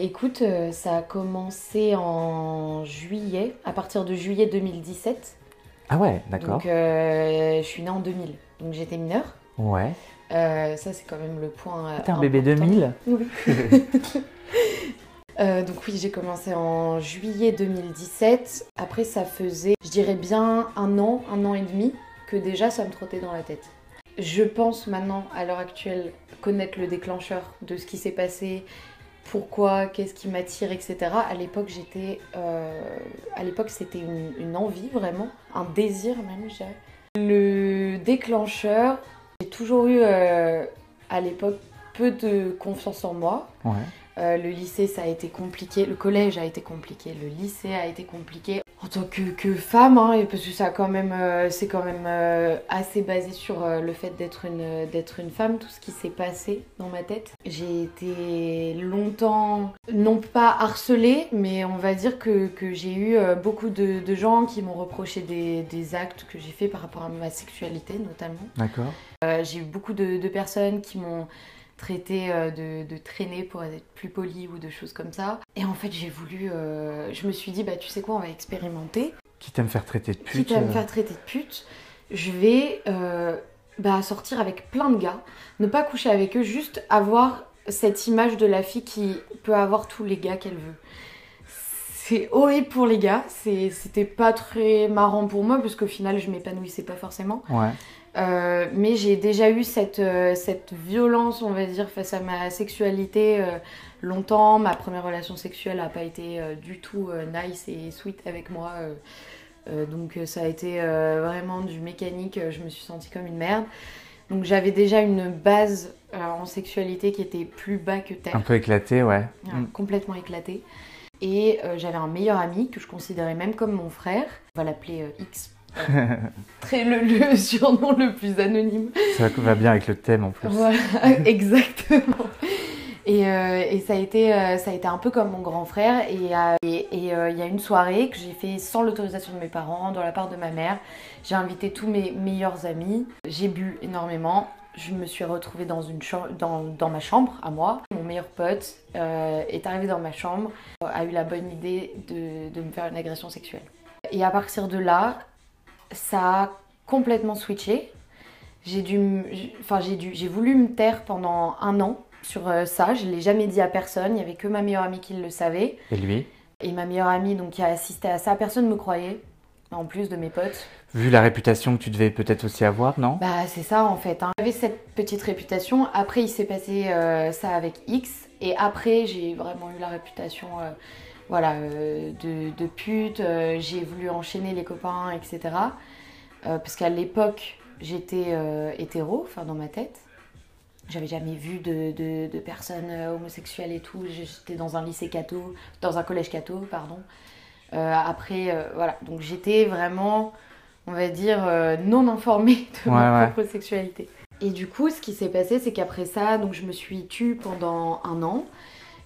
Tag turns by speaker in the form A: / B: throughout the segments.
A: écoute, euh, ça a commencé en juillet, à partir de juillet 2017.
B: Ah ouais, d'accord.
A: Donc euh, je suis née en 2000, donc j'étais mineure.
B: Ouais.
A: Euh, ça c'est quand même le point.
B: T'es un bébé
A: important.
B: 2000
A: Oui. Euh, donc oui, j'ai commencé en juillet 2017. Après, ça faisait, je dirais bien un an, un an et demi, que déjà ça me trottait dans la tête. Je pense maintenant, à l'heure actuelle, connaître le déclencheur de ce qui s'est passé, pourquoi, qu'est-ce qui m'attire, etc. À l'époque, j'étais, euh, à l'époque, c'était une, envie vraiment, un désir même, je dirais. Le déclencheur, j'ai toujours eu euh, à l'époque peu de confiance en moi. Euh, le lycée, ça a été compliqué. Le collège a été compliqué. Le lycée a été compliqué. En tant que, que femme, hein, et parce que ça a quand même, euh, c'est quand même euh, assez basé sur le fait d'être une, d'être une femme, tout ce qui s'est passé dans ma tête. J'ai été longtemps, non pas harcelée, mais on va dire que, que j'ai eu beaucoup de, de gens qui m'ont reproché des, des actes que j'ai fait par rapport à ma sexualité notamment.
B: D'accord.
A: J'ai eu beaucoup de, de personnes qui m'ont traité euh, de, de traîner pour être plus poli ou de choses comme ça. Et en fait, j'ai voulu. euh, je me suis dit, bah, tu sais quoi, on va expérimenter.
B: Quitte à me faire traiter de pute.
A: Quitte à me
B: euh,
A: faire traiter de pute, je vais euh, bah, sortir avec plein de gars, ne pas coucher avec eux, juste avoir cette image de la fille qui peut avoir tous les gars qu'elle veut. C'est horrible pour les gars, c'était pas très marrant pour moi parce qu'au final je m'épanouissais pas forcément.
B: Ouais.
A: Euh, mais j'ai déjà eu cette, euh, cette violence, on va dire, face à ma sexualité euh, longtemps. Ma première relation sexuelle n'a pas été du tout nice et sweet avec moi. donc ça a été vraiment du mécanique. Je me suis sentie comme une merde. Donc j'avais déjà une base en sexualité qui était plus bas que terre.
B: Un peu éclaté, ouais. Mm.
A: complètement éclaté. Et j'avais un meilleur ami que je considérais même comme mon frère. On va l'appeler X. Très le, le surnom le plus anonyme.
B: Ça va bien avec le thème en plus.
A: Voilà, exactement. Et, euh, et ça, a été, euh, ça a été un peu comme mon grand frère. Et euh, et- et, euh, il y a une soirée que j'ai fait sans l'autorisation de mes parents, dans la part de ma mère. J'ai invité tous mes meilleurs amis. J'ai bu énormément. Je me suis retrouvée dans, une dans, dans ma chambre, à moi. Mon meilleur pote euh, est arrivé dans ma chambre, a eu la bonne idée de, de me faire une agression sexuelle. Et à partir de là, ça a complètement switché. J'ai dû, enfin j'ai dû, j'ai voulu me taire pendant un an sur euh, ça. Je l'ai jamais dit à personne. Il y avait que ma meilleure amie qui le savait.
B: Et lui?
A: Et ma meilleure amie donc qui a assisté à ça, personne ne me croyait. En plus de mes potes.
B: Vu la réputation que tu devais peut-être aussi avoir, non?
A: Bah c'est ça en fait. hein. J'avais cette petite réputation. Après il s'est passé euh, ça avec X. Et après j'ai vraiment eu la réputation euh, voilà, euh, de, de pute. Euh, j'ai voulu enchaîner les copains, etc. Euh, parce qu'à l'époque j'étais hétéro, enfin dans ma tête. J'avais jamais vu de, de- de personnes homosexuelles et tout. J'étais dans un lycée catho, dans un collège catho, pardon. Euh, après, euh, voilà. Donc j'étais vraiment, on va dire, euh, non informée de
B: Ouais,
A: ma
B: ouais.
A: propre sexualité. Et du coup, ce qui s'est passé, c'est qu'après ça, donc je me suis tue pendant un an.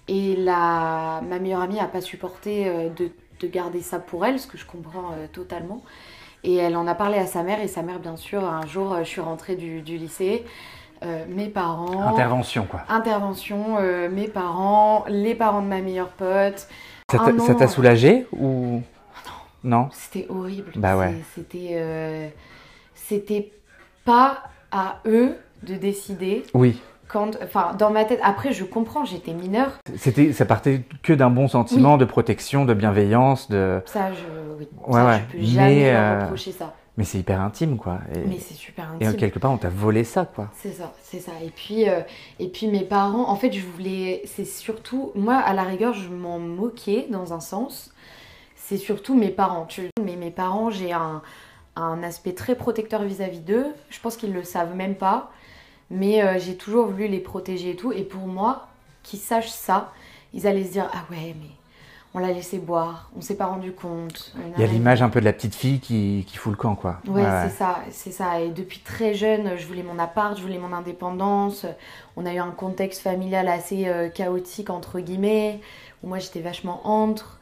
A: Et la, ma meilleure amie n'a pas supporté euh, de, de garder ça pour elle, ce que je comprends euh, totalement. Et elle en a parlé à sa mère, et sa mère, bien sûr, un jour, euh, je suis rentrée du, du lycée. euh, mes parents.
B: Intervention, quoi.
A: Intervention, euh, mes parents, les parents de ma meilleure pote.
B: Ça t'a-
A: non.
B: soulagé ou non
A: C'était horrible.
B: Bah ouais.
A: C'était, euh, c'était pas à eux de décider
B: Oui.
A: Quand, enfin, dans ma tête. Après, je comprends, j'étais mineure.
B: C'était, ça partait que d'un bon sentiment de protection, de bienveillance, de.
A: Ça, je, oui,
B: Ouais,
A: ça,
B: ouais.
A: je peux jamais
B: Mais, euh,
A: reprocher ça.
B: Mais c'est hyper intime, quoi. Et,
A: Mais c'est super
B: et
A: intime.
B: quelque part, on t'a volé ça, quoi.
A: C'est ça, c'est ça. Et puis, euh, et puis mes parents, en fait, je voulais, c'est surtout, moi, à la rigueur, je m'en moquais dans un sens. C'est surtout mes parents. Tu- Mais mes parents, j'ai un, un aspect très protecteur vis-à-vis d'eux. Je pense qu'ils le savent même pas. Mais euh, j'ai toujours voulu les protéger et tout. Et pour moi, qu'ils sachent ça, ils allaient se dire Ah ouais, mais on l'a laissé boire, on s'est pas rendu compte.
B: Il y a l'image un peu de la petite fille qui, qui fout le camp, quoi.
A: Ouais, c'est ça, c'est ça. Et depuis très jeune, je voulais mon appart, je voulais mon indépendance. On a eu un contexte familial assez euh, chaotique, entre guillemets, où moi j'étais vachement entre.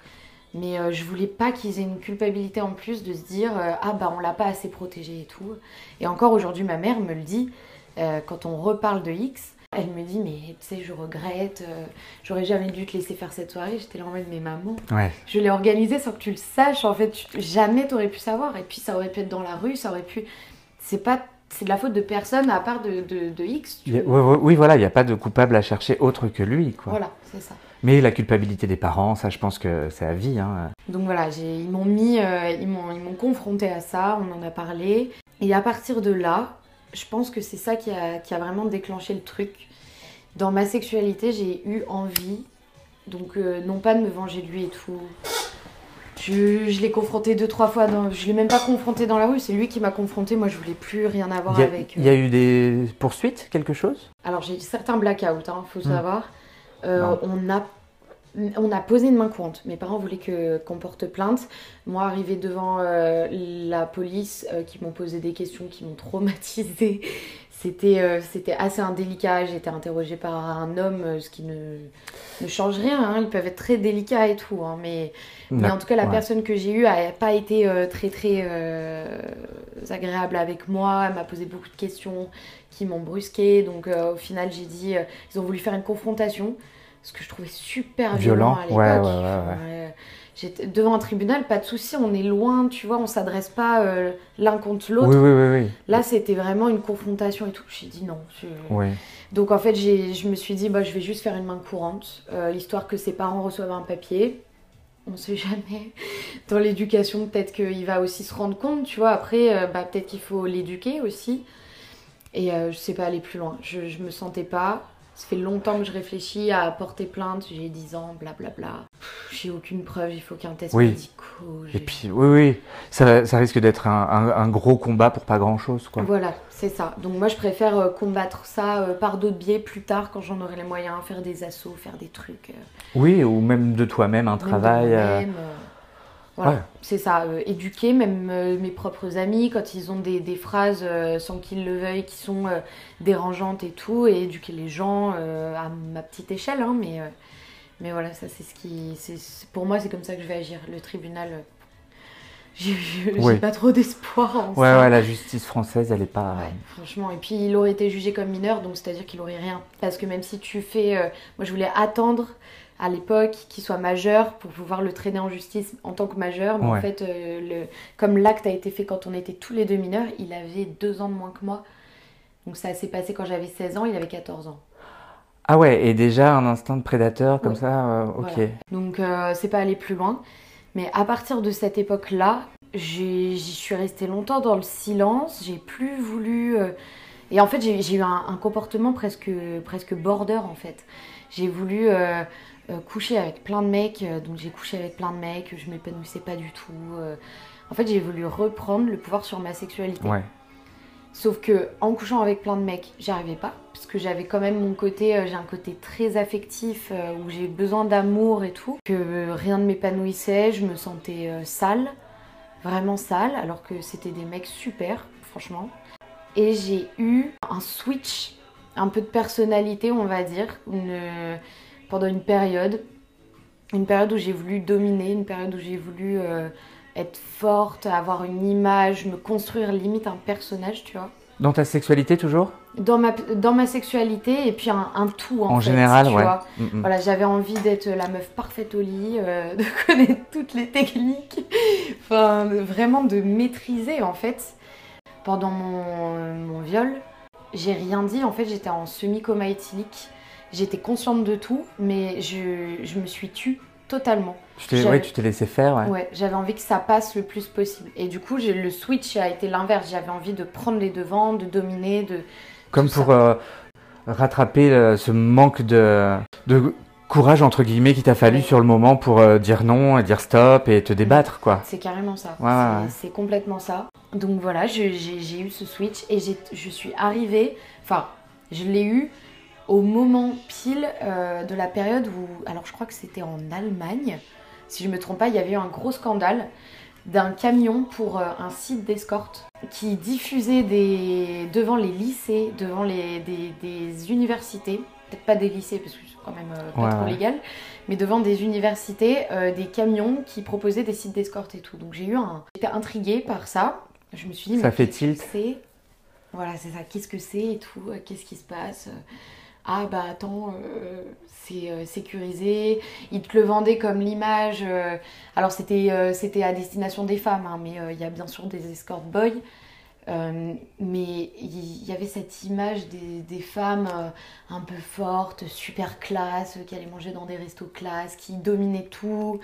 A: Mais euh, je voulais pas qu'ils aient une culpabilité en plus de se dire euh, Ah bah on l'a pas assez protégé et tout. Et encore aujourd'hui, ma mère me le dit, euh, quand on reparle de X, Elle me dit, mais tu sais, je regrette, euh, j'aurais jamais dû te laisser faire cette soirée. J'étais là en mode, mais maman,
B: Ouais.
A: je l'ai organisée sans que tu le saches. En fait, tu- jamais t'aurais pu savoir. Et puis, ça aurait pu être dans la rue, ça aurait pu. C'est pas. C'est de la faute de personne à part de, de, de X. tu
B: a- oui, voilà, il n'y a pas de coupable à chercher autre que lui, quoi.
A: Voilà, c'est ça.
B: Mais la culpabilité des parents, ça, je pense que c'est à vie. Hein.
A: Donc voilà, ils m'ont mis, euh, ils m'ont, ils m'ont confronté à ça, on en a parlé. Et à partir de là, je pense que c'est ça qui a, qui a vraiment déclenché le truc. Dans ma sexualité, j'ai eu envie, donc euh, non pas de me venger de lui et tout. Je, je l'ai confronté deux, trois fois, dans, je l'ai même pas confronté dans la rue, c'est lui qui m'a confronté, moi je voulais plus rien avoir
B: Il y, a,
A: avec.
B: il y a eu des poursuites, quelque chose?
A: Alors j'ai eu certains blackouts, hein, faut
B: Hmm.
A: savoir. Euh, on, a, on a posé une main courante. Mes parents voulaient que, qu'on porte plainte. Moi, arrivé devant euh, la police, euh, qui m'ont posé des questions qui m'ont traumatisée, c'était, euh, c'était assez indélicat. J'ai été interrogée par un homme, ce qui ne, ne change rien. hein. Ils peuvent être très délicats et tout. hein, mais mais en tout cas, la
B: Ouais.
A: personne que j'ai eue n'a pas été très très agréable avec moi. Elle m'a posé beaucoup de questions qui m'ont brusqué. Donc au final, j'ai dit, ils ont voulu faire une confrontation, ce que je trouvais super violent,
B: Violent,
A: à l'époque.
B: ouais, ouais, ouais,
A: devant un tribunal, pas de souci, on est loin, tu vois, on s'adresse pas euh, l'un contre l'autre.
B: Oui, oui, oui.
A: Là, c'était vraiment une confrontation et tout. J'ai dit non. donc en fait, je me suis dit, bah, je vais juste faire une main courante, euh, histoire que ses parents reçoivent un papier. On sait jamais. Dans l'éducation, peut-être qu'il va aussi se rendre compte, tu vois. Après, euh, bah, peut-être qu'il faut l'éduquer aussi. Et euh, je sais pas aller plus loin. Je, je me sentais pas. Ça fait longtemps que je réfléchis à porter plainte. J'ai 10 ans, blablabla. J'ai aucune preuve. Il faut qu'il y ait un test
B: Oui.
A: médicaux.
B: Et puis, oui, oui, ça, ça risque d'être un, un- un gros combat pour pas grand-chose, quoi.
A: Voilà, c'est ça. Donc moi, je préfère euh, combattre ça euh, par d'autres biais plus tard, quand j'en aurai les moyens, faire des assauts, faire des trucs. euh,
B: Oui, ou même de toi-même, un
A: même
B: travail.
A: Voilà,
B: ouais.
A: c'est ça. euh, éduquer même euh, mes propres amis quand ils ont des, des phrases euh, sans qu'ils le veuillent qui sont dérangeantes et tout, et éduquer les gens à ma petite échelle. hein, mais, mais voilà, ça c'est ce qui. c'est- c'est- pour moi, c'est comme ça que je vais agir. Le tribunal, j'ai j'ai-
B: Oui.
A: j'ai pas trop d'espoir en
B: Ouais,
A: ça.
B: ouais, la justice française, elle est pas.
A: Ouais, franchement. Et puis il aurait été jugé comme mineur, donc c'est-à-dire qu'il aurait rien. Parce que même si tu fais. moi je voulais attendre à l'époque qu'il soit majeur pour pouvoir le traîner en justice en tant que majeur. Mais en fait, euh, le, comme l'acte a été fait quand on était tous les deux mineurs, il avait deux ans de moins que moi. Donc ça s'est passé quand j'avais 16 ans, il avait 14 ans.
B: Ah ouais, et déjà un instinct de prédateur comme
A: Ouais.
B: ça, euh, ok.
A: Voilà. Donc euh, c'est pas aller plus loin. Mais à partir de cette époque-là, j'y suis restée longtemps dans le silence. J'ai plus voulu. euh, Et en fait, j'ai j'ai eu un, un comportement presque, presque border en fait. J'ai voulu euh, coucher avec plein de mecs. euh, donc j'ai couché avec plein de mecs. Je m'épanouissais pas du tout. euh. En fait, j'ai voulu reprendre le pouvoir sur ma sexualité.
B: Ouais.
A: Sauf que en couchant avec plein de mecs, j'y arrivais pas parce que j'avais quand même mon côté, euh, j'ai un côté très affectif euh, où j'ai besoin d'amour et tout, que euh, rien ne m'épanouissait, je me sentais sale, vraiment sale, alors que c'était des mecs super, franchement. Et j'ai eu un switch, un peu de personnalité, on va dire, une- pendant une période, une période où j'ai voulu dominer, une période où j'ai voulu euh, être forte, avoir une image, me construire limite un personnage, tu vois.
B: Dans ta sexualité toujours?
A: Dans ma, dans ma sexualité et puis un, un tout en,
B: En
A: fait,
B: général,
A: tu
B: ouais.
A: vois.
B: Mm, mm.
A: Voilà, j'avais envie d'être la meuf parfaite au lit, euh, de connaître toutes les techniques, enfin vraiment de maîtriser en fait. Pendant mon, mon viol, j'ai rien dit, en fait j'étais en semi-coma éthylique, j'étais consciente de tout, mais je, je me suis tue totalement.
B: Tu t'es,
A: J'avais-
B: ouais, tu t'es laissé faire, ouais.
A: Ouais, j'avais envie que ça passe le plus possible. Et du coup, j'ai- le switch a été l'inverse. J'avais envie de prendre les devants, de dominer, de.
B: Comme pour euh, rattraper euh, ce manque de, de courage, entre guillemets, qu'il t'a fallu
A: Ouais.
B: sur le moment pour euh, dire non, et dire stop et te débattre, quoi.
A: C'est carrément ça.
B: Ouais,
A: C'est-
B: ouais.
A: Complètement ça. Donc voilà, j'ai j'ai eu ce switch et j'ai- je suis arrivée. Enfin, je l'ai eu au moment pile euh, de la période où. Alors, je crois que c'était en Allemagne. Si je me trompe pas, il y avait eu un gros scandale d'un camion pour euh, un site d'escorte qui diffusait des, devant les lycées, devant les, des, des universités, peut-être pas des lycées parce que c'est quand même euh, pas
B: Ouais,
A: trop
B: ouais.
A: légal, mais devant des universités, des camions qui proposaient des sites d'escorte et tout. Donc j'ai eu un... J'étais intriguée par ça. Je me suis dit,
B: Ça
A: mais
B: fait
A: qu'est-ce que
B: tilt.
A: c'est? Voilà, c'est ça. Qu'est-ce que c'est et tout? Qu'est-ce qui se passe? Ah bah attends, euh, c'est euh, sécurisé. Ils te le vendaient comme l'image. euh, alors c'était à destination des femmes, hein, mais il y a bien sûr des escort boys. Mais il y avait cette image des, des femmes un peu fortes, super classe, qui allaient manger dans des restos classe, qui dominaient tout,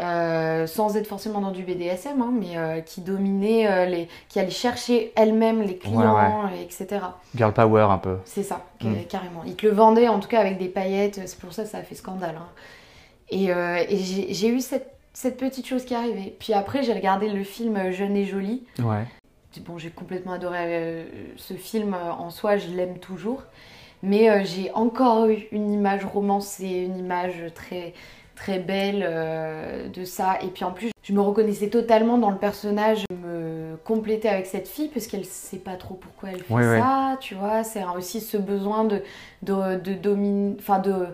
A: euh, sans être forcément dans du BDSM, hein, mais euh, qui dominaient, euh, les, qui allaient chercher elles-mêmes les clients, et etc.
B: Girl power un peu.
A: C'est ça,
B: Mm.
A: carrément. Ils te le vendaient en tout cas avec des paillettes, c'est pour ça que ça a fait scandale. hein. Et, et j'ai eu cette, cette petite chose qui est arrivée. Puis après, j'ai regardé le film Jeune et Jolie.
B: Ouais.
A: Bon, j'ai complètement adoré ce film en soi, je l'aime toujours. Mais j'ai encore eu une image romancée, une image très, très belle euh, de ça. Et puis en plus, je me reconnaissais totalement dans le personnage, Je me compléter avec cette fille, parce qu'elle sait pas trop pourquoi elle fait ça, tu vois. C'est aussi ce besoin de, de, de dominer, enfin de,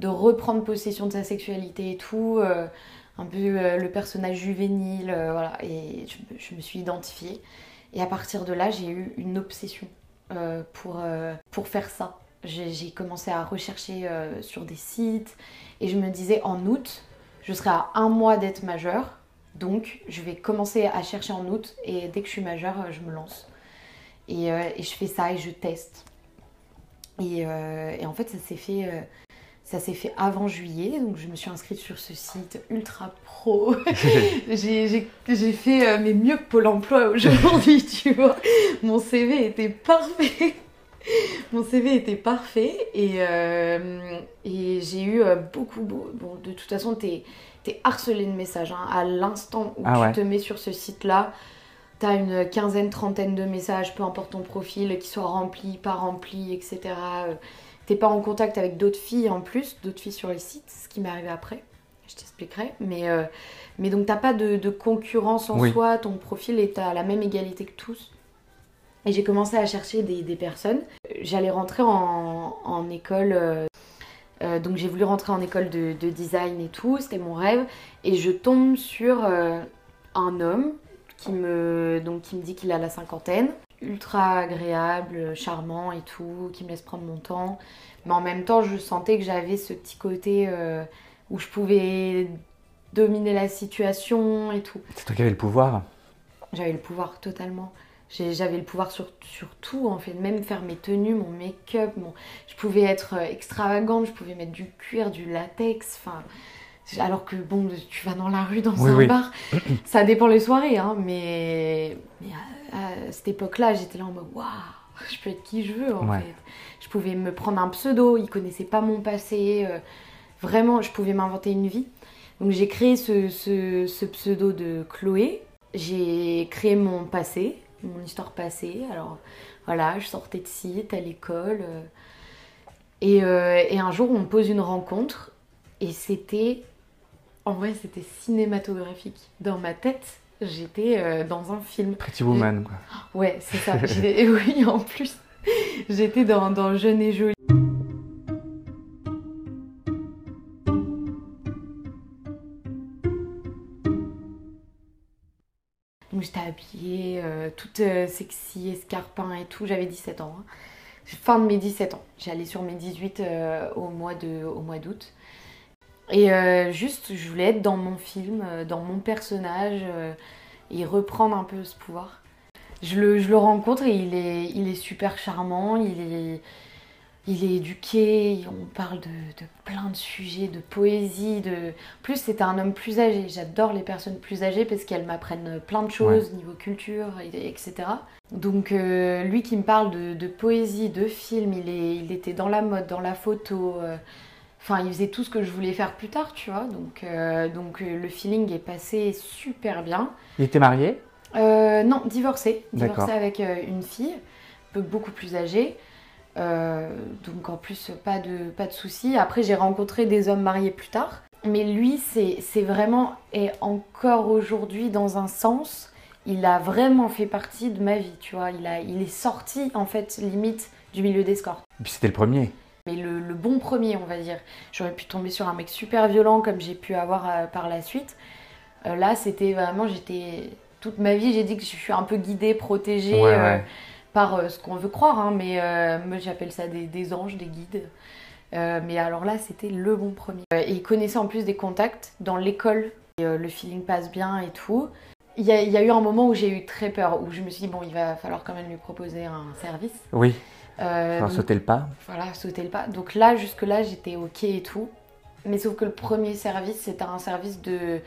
A: de reprendre possession de sa sexualité et tout. euh, un peu euh, le personnage juvénile, voilà. Et je, me- je me suis identifiée. Et à partir de là, j'ai eu une obsession pour, pour faire ça. J'ai commencé à rechercher euh, sur des sites et je me disais en août, je serai à un mois d'être majeure. Donc je vais commencer à chercher en août et dès que je suis majeure, euh, je me lance. Et, euh, et je fais ça et je teste. Et, euh, et en fait, ça s'est fait, ça s'est fait avant juillet. Donc je me suis inscrite sur ce site ultra pro. J'ai- fait mais mieux que Pôle emploi aujourd'hui, tu vois. Mon CV était parfait. Mon CV était parfait et, euh, et j'ai eu euh, beaucoup, beau- bon, de toute façon, t'es es harcelé de messages. hein. À l'instant où
B: Ah
A: tu
B: ouais.
A: te mets sur ce site-là, t'as une quinzaine, trentaine de messages, peu importe ton profil, qui soit rempli, pas rempli, etc. Euh, T'es pas en contact avec d'autres filles en plus, d'autres filles sur les sites, ce qui m'est arrivé après. Je t'expliquerai. Mais, euh, mais donc t'as pas de, de concurrence en
B: Oui.
A: soi, ton profil est à la même égalité que tous. Et j'ai commencé à chercher des, des personnes. J'allais rentrer en, en école, euh, euh, donc j'ai voulu rentrer en école de, de design et tout, c'était mon rêve. Et je tombe sur euh, un homme qui me, donc, qui me dit qu'il a la cinquantaine, ultra agréable, charmant et tout, qui me laisse prendre mon temps. Mais en même temps, je sentais que j'avais ce petit côté euh, où je pouvais dominer la situation et tout.
B: C'est toi qui avais le pouvoir.
A: J'avais le pouvoir totalement. J'avais le pouvoir sur, sur tout, en fait, même faire mes tenues, mon make-up. Mon... Je pouvais être euh, extravagante, je pouvais mettre du cuir, du latex. Enfin, alors que bon, tu vas dans la rue, dans
B: Oui,
A: un
B: oui.
A: bar, ça dépend les soirées, hein, mais, mais à, à cette époque-là, j'étais là en mode waouh, je peux être qui je veux en
B: Ouais.
A: fait. Je pouvais me prendre un pseudo, ils connaissaient pas mon passé. euh, vraiment, je pouvais m'inventer une vie. Donc j'ai créé ce, ce- ce pseudo de Chloé. J'ai créé mon passé, mon histoire passée. Alors voilà, je sortais de site à l'école. euh, et, euh, et un jour, on me pose une rencontre. Et c'était. En vrai, c'était cinématographique. Dans ma tête, j'étais euh, dans un film.
B: Pretty Woman, quoi.
A: Ouais, c'est ça. Oui, en plus, j'étais dans, dans Jeune et Jolie. Donc j'étais habillée, euh, toute euh, sexy, escarpin et tout. J'avais 17 ans. hein. Fin de mes 17 ans. J'allais sur mes 18 euh, au mois d'août. Et juste, je voulais être dans mon film, dans mon personnage et reprendre un peu ce pouvoir. Je le, je le rencontre et il est, il est super charmant, il est, il est éduqué, on parle de, de plein de sujets, de poésie. De... Plus, c'était un homme plus âgé. J'adore les personnes plus âgées parce qu'elles m'apprennent plein de choses niveau culture, et- etc. Donc, euh, lui qui me parle de, de poésie, de film, il, est, il était dans la mode, dans la photo. euh, Enfin, il faisait tout ce que je voulais faire plus tard, tu vois. Donc, euh, donc le feeling est passé super bien.
B: Il était marié?
A: Non, divorcé. Divorcé avec une fille, beaucoup plus âgée. Euh, donc en plus, pas de, pas de soucis. Après, j'ai rencontré des hommes mariés plus tard. Mais lui, c'est vraiment, et encore aujourd'hui, dans un sens, il a vraiment fait partie de ma vie, tu vois. Il, a, il est sorti, en fait, limite, du milieu d'escorte.
B: Et puis c'était le premier.
A: Mais le, le bon premier, on va dire. J'aurais pu tomber sur un mec super violent comme j'ai pu avoir euh, par la suite. Euh, là, c'était vraiment, j'étais. Toute ma vie, j'ai dit que je suis un peu guidée, protégée
B: Ouais,
A: euh,
B: ouais.
A: Par ce qu'on veut croire, hein, mais moi j'appelle ça des, des, anges, des guides. mais alors là, c'était le bon premier. et il connaissait en plus des contacts dans l'école. le feeling passe bien et tout. Il y, a, eu un moment où j'ai eu très peur, où je me suis dit, bon, il va falloir quand même lui proposer un service.
B: Oui. Euh, sauter le pas.
A: Voilà, sauter le pas. Donc là, jusque-là, j'étais OK et tout. Mais sauf que le premier service, c'était un service de,